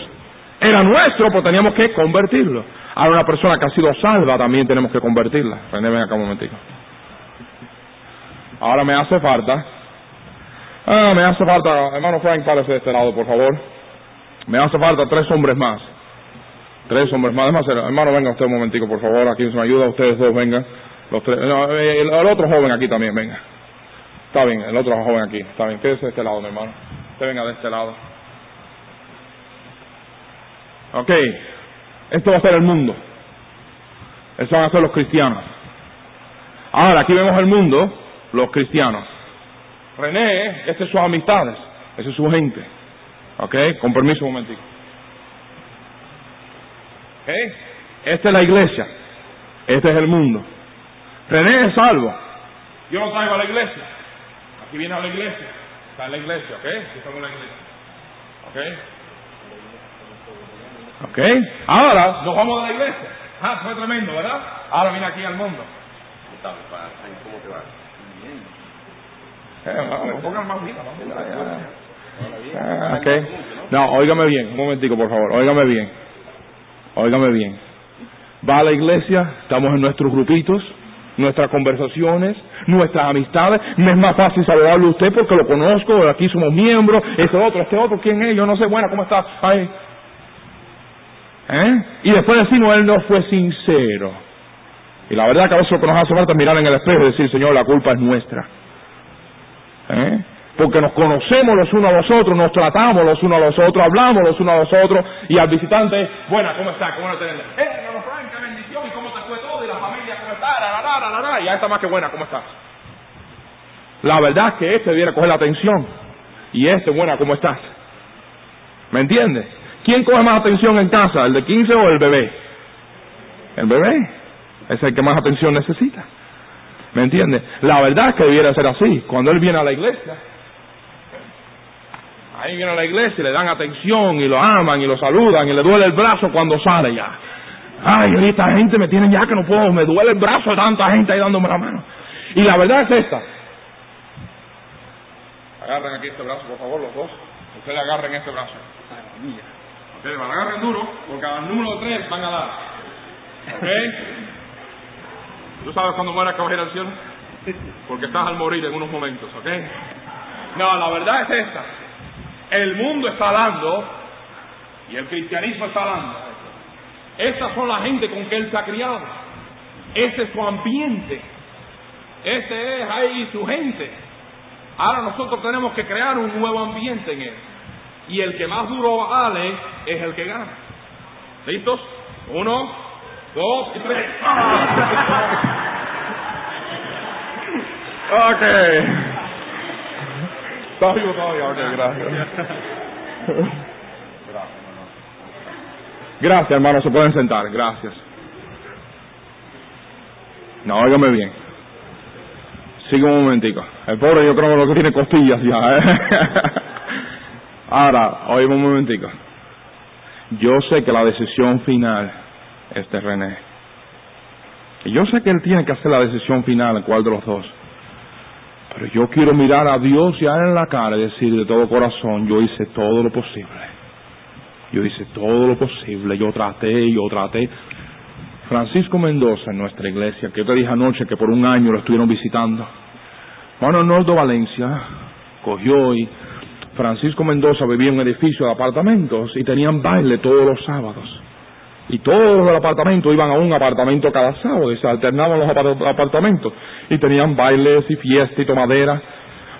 Era nuestro, pero teníamos que convertirlo. Ahora una persona que ha sido salva también tenemos que convertirla. René, ven acá un momentito. Ahora me hace falta. Ah, me hace falta, hermano Frank, párese de este lado, por favor. Me hace falta tres hombres más. Tres hombres más. Además, hermano, venga usted un momentico, por favor. Aquí se me ayuda, ustedes dos vengan. Los tres, eh, el, otro joven aquí también, venga. Está bien, el otro joven aquí. Está bien, quédese de este lado, mi hermano. Usted venga de este lado. Ok, esto va a ser el mundo. Eso van a ser los cristianos. Ahora, aquí vemos el mundo, los cristianos. René, estas son sus amistades, esa es su gente. Ok, con permiso un momentico. Ok, esta es la iglesia. Este es el mundo. René es salvo. Yo lo traigo a la iglesia. Aquí viene a la iglesia. Está en la iglesia, ¿ok? Aquí estamos en la iglesia. ¿Ok? ¿Ok? Ahora nos vamos a la iglesia. Ah, fue tremendo, ¿verdad? Ahora viene aquí al mundo. ¿Cómo te va? Vamos, pongan más vida, Ah, ok. No, óigame bien, un momentico, por favor, óigame bien. Óigame bien. Va a la iglesia, estamos en nuestros grupitos, nuestras conversaciones, nuestras amistades. Me es más fácil saludarle a usted porque lo conozco, aquí somos miembros, este otro, este otro, ¿quién es? Yo no sé, bueno, ¿cómo está? Ay. ¿Eh? Y después decimos, él no fue sincero. Y la verdad que a veces lo que nos hace falta es mirar en el espejo y decir, Señor, la culpa es nuestra. ¿Eh? Porque nos conocemos los unos a los otros, nos tratamos los unos a los otros, hablamos los unos a los otros, y al visitante, buena, ¿cómo está? ¿Cómo lo tenés? Eh, qué bendición, ¿y cómo te fue todo? ¿Y la familia cómo está? La, la, la, ya está más que buena, ¿cómo estás? La verdad es que este debiera coger la atención, y este, buena, ¿cómo estás? ¿Me entiendes? ¿Quién coge más atención en casa, el de 15 o el bebé? El bebé es el que más atención necesita. ¿Me entiendes? La verdad es que debiera ser así. Cuando él viene a la iglesia, ahí viene a la iglesia y le dan atención y lo aman y lo saludan y le duele el brazo cuando sale ya. Ay, esta gente me tiene ya que no puedo, me duele el brazo de tanta gente ahí dándome la mano. Y la verdad es esta. Agarren aquí este brazo, por favor, los dos. Ustedes agarren este brazo. Ustedes van, agarren duro, porque al número tres van a dar. ¿Ok? ¿Tú sabes cuándo mueras que vas a ir al cielo? Porque estás al morir en unos momentos, ¿ok? No, la verdad es esta. El mundo está dando y el cristianismo está dando. Estas son la gente con que él se ha criado. Ese es su ambiente. Ese es ahí su gente. Ahora nosotros tenemos que crear un nuevo ambiente en él. Y el que más duro vale es el que gana. ¿Listos? Uno, dos y tres. *laughs* ok. Está vivo gracias. Gracias, hermano, se pueden sentar, gracias. No, óigame bien. Sigue un momentico. El pobre yo creo que tiene costillas ya. ¿eh? *laughs* Ahora, oígame un momentico. Yo sé que la decisión final es de René. Y yo sé que él tiene que hacer la decisión final, cuál de los dos. Pero yo quiero mirar a Dios ya en la cara y decir de todo corazón, yo hice todo lo posible. Yo hice todo lo posible, yo traté, yo traté. Francisco Mendoza en nuestra iglesia, que yo te dije anoche que por un año lo estuvieron visitando. Bueno, Nordo Valencia cogió y Francisco Mendoza vivía en un edificio de apartamentos y tenían baile todos los sábados. Y todos los apartamentos iban a un apartamento cada sábado y se alternaban los apartamentos y tenían bailes y fiesta y tomadera.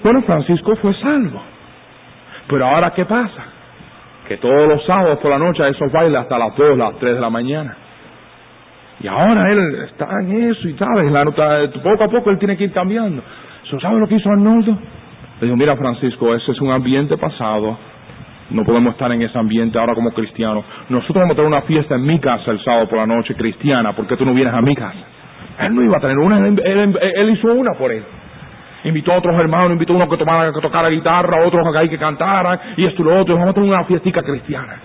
Bueno, Francisco fue salvo. Pero ahora, ¿qué pasa? Que todos los sábados por la noche a esos bailes hasta las 2, las 3 de la mañana. Y ahora él está en eso y sabes, la nota, poco a poco él tiene que ir cambiando. ¿Sabe lo que hizo Arnoldo? Le dijo, mira Francisco, ese es un ambiente pasado. No podemos estar en ese ambiente ahora como cristianos. Nosotros vamos a tener una fiesta en mi casa el sábado por la noche cristiana. ¿Por qué tú no vienes a mi casa? Él no iba a tener una, él, hizo una por él. Invitó a otros hermanos, invitó a uno que, tomara, que tocara guitarra, otros que, que cantaran, y esto y lo otro. Vamos a tener una fiestica cristiana.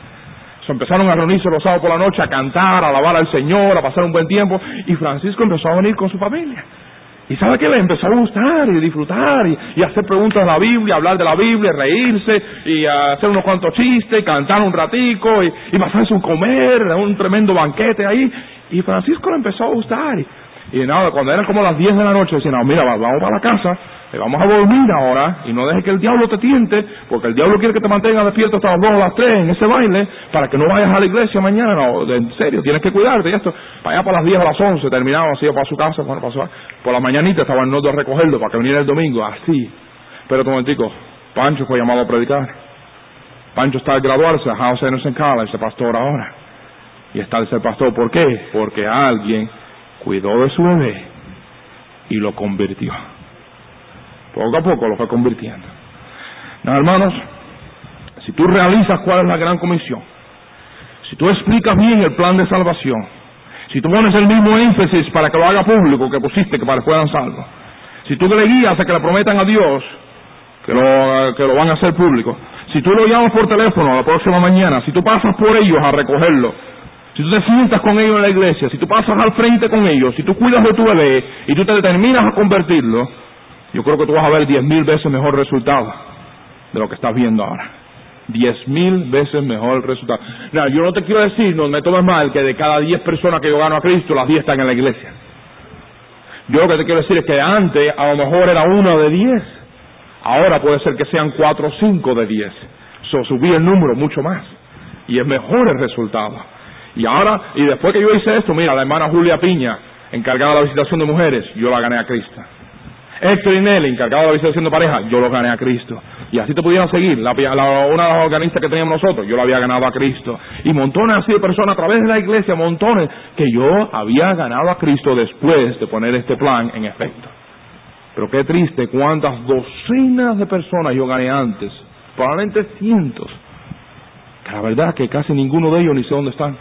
Se empezaron a reunirse los sábados por la noche a cantar, a alabar al Señor, a pasar un buen tiempo. Y Francisco empezó a venir con su familia. Y sabe que le empezó a gustar y disfrutar y, hacer preguntas de la Biblia, hablar de la Biblia, reírse y hacer unos cuantos chistes, cantar un ratico y, y pasarse un comer, un tremendo banquete ahí. Y Francisco le empezó a gustar. Y, nada, cuando eran como las 10 de la noche, decía, no, mira, vamos para la casa, le vamos a dormir ahora y no dejes que el diablo te tiente, porque el diablo quiere que te mantenga despierto hasta las 2 o las 3 en ese baile, para que no vayas a la iglesia mañana, no, en serio, tienes que cuidarte y esto. Para allá para las 10 o las 11, terminaba así, para su casa, bueno, para por la mañanita estaba el nodo a recogerlo para que viniera el domingo, así. Pero un momentico, Pancho fue llamado a predicar. Pancho está a graduarse a House Anderson College, pastor ahora. Y está de ser pastor, ¿por qué? Porque alguien cuidó de su bebé y lo convirtió. Poco a poco lo fue convirtiendo. No, hermanos, si tú realizas cuál es la gran comisión, si tú explicas bien el plan de salvación, si tú pones el mismo énfasis para que lo haga público que pusiste que para que fueran salvos, si tú le guías a que le prometan a Dios que lo, que lo van a hacer público, si tú lo llamas por teléfono la próxima mañana, si tú pasas por ellos a recogerlo, si tú te sientas con ellos en la iglesia, si tú pasas al frente con ellos, si tú cuidas de tu bebé y tú te determinas a convertirlo, yo creo que tú vas a ver diez mil veces mejor resultado de lo que estás viendo ahora. Diez mil veces mejor resultado. Yo no te quiero decir, no me tomes mal, que de cada diez personas que yo gano a Cristo, las diez están en la iglesia. Yo lo que te quiero decir es que antes a lo mejor era uno de diez. Ahora puede ser que sean cuatro o cinco de diez. So, subí el número mucho más. Y es mejor el resultado. Y ahora, y después que yo hice esto, mira, la hermana Julia Piña, encargada de la visitación de mujeres, yo la gané a Cristo. Héctor y Nelly, encargado de la visitación de pareja, yo lo gané a Cristo. Y así te pudieron seguir. La, una de las organistas que teníamos nosotros, yo lo había ganado a Cristo. Y montones así de personas a través de la iglesia, montones, que yo había ganado a Cristo después de poner este plan en efecto. Pero qué triste cuántas docenas de personas yo gané antes, probablemente cientos, que la verdad es que casi ninguno de ellos ni sé dónde están.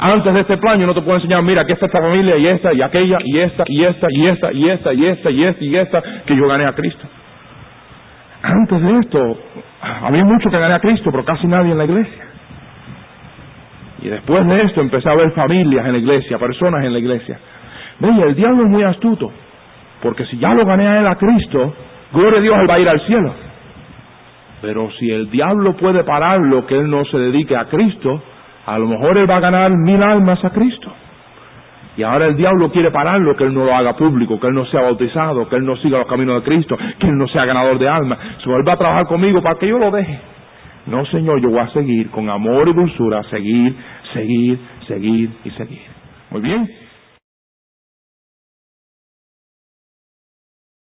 Antes de este plan yo no te puedo enseñar, mira, aquí está esta familia y esta y aquella y esta y esta y esta y esta y esta y esta y esta que yo gané a Cristo. Antes de esto, había mucho que gané a Cristo, pero casi nadie en la iglesia. Y después de esto empecé a ver familias en la iglesia, personas en la iglesia. Veía, el diablo es muy astuto, porque si ya lo gané a él a Cristo, gloria a Dios, él va a ir al cielo. Pero si el diablo puede pararlo, que él no se dedique a Cristo, a lo mejor él va a ganar mil almas a Cristo. Y ahora el diablo quiere pararlo, que él no lo haga público, que él no sea bautizado, que él no siga los caminos de Cristo, que él no sea ganador de almas. Se vuelve a trabajar conmigo para que yo lo deje. No, Señor, yo voy a seguir con amor y dulzura, seguir, seguir, seguir y seguir. Muy bien.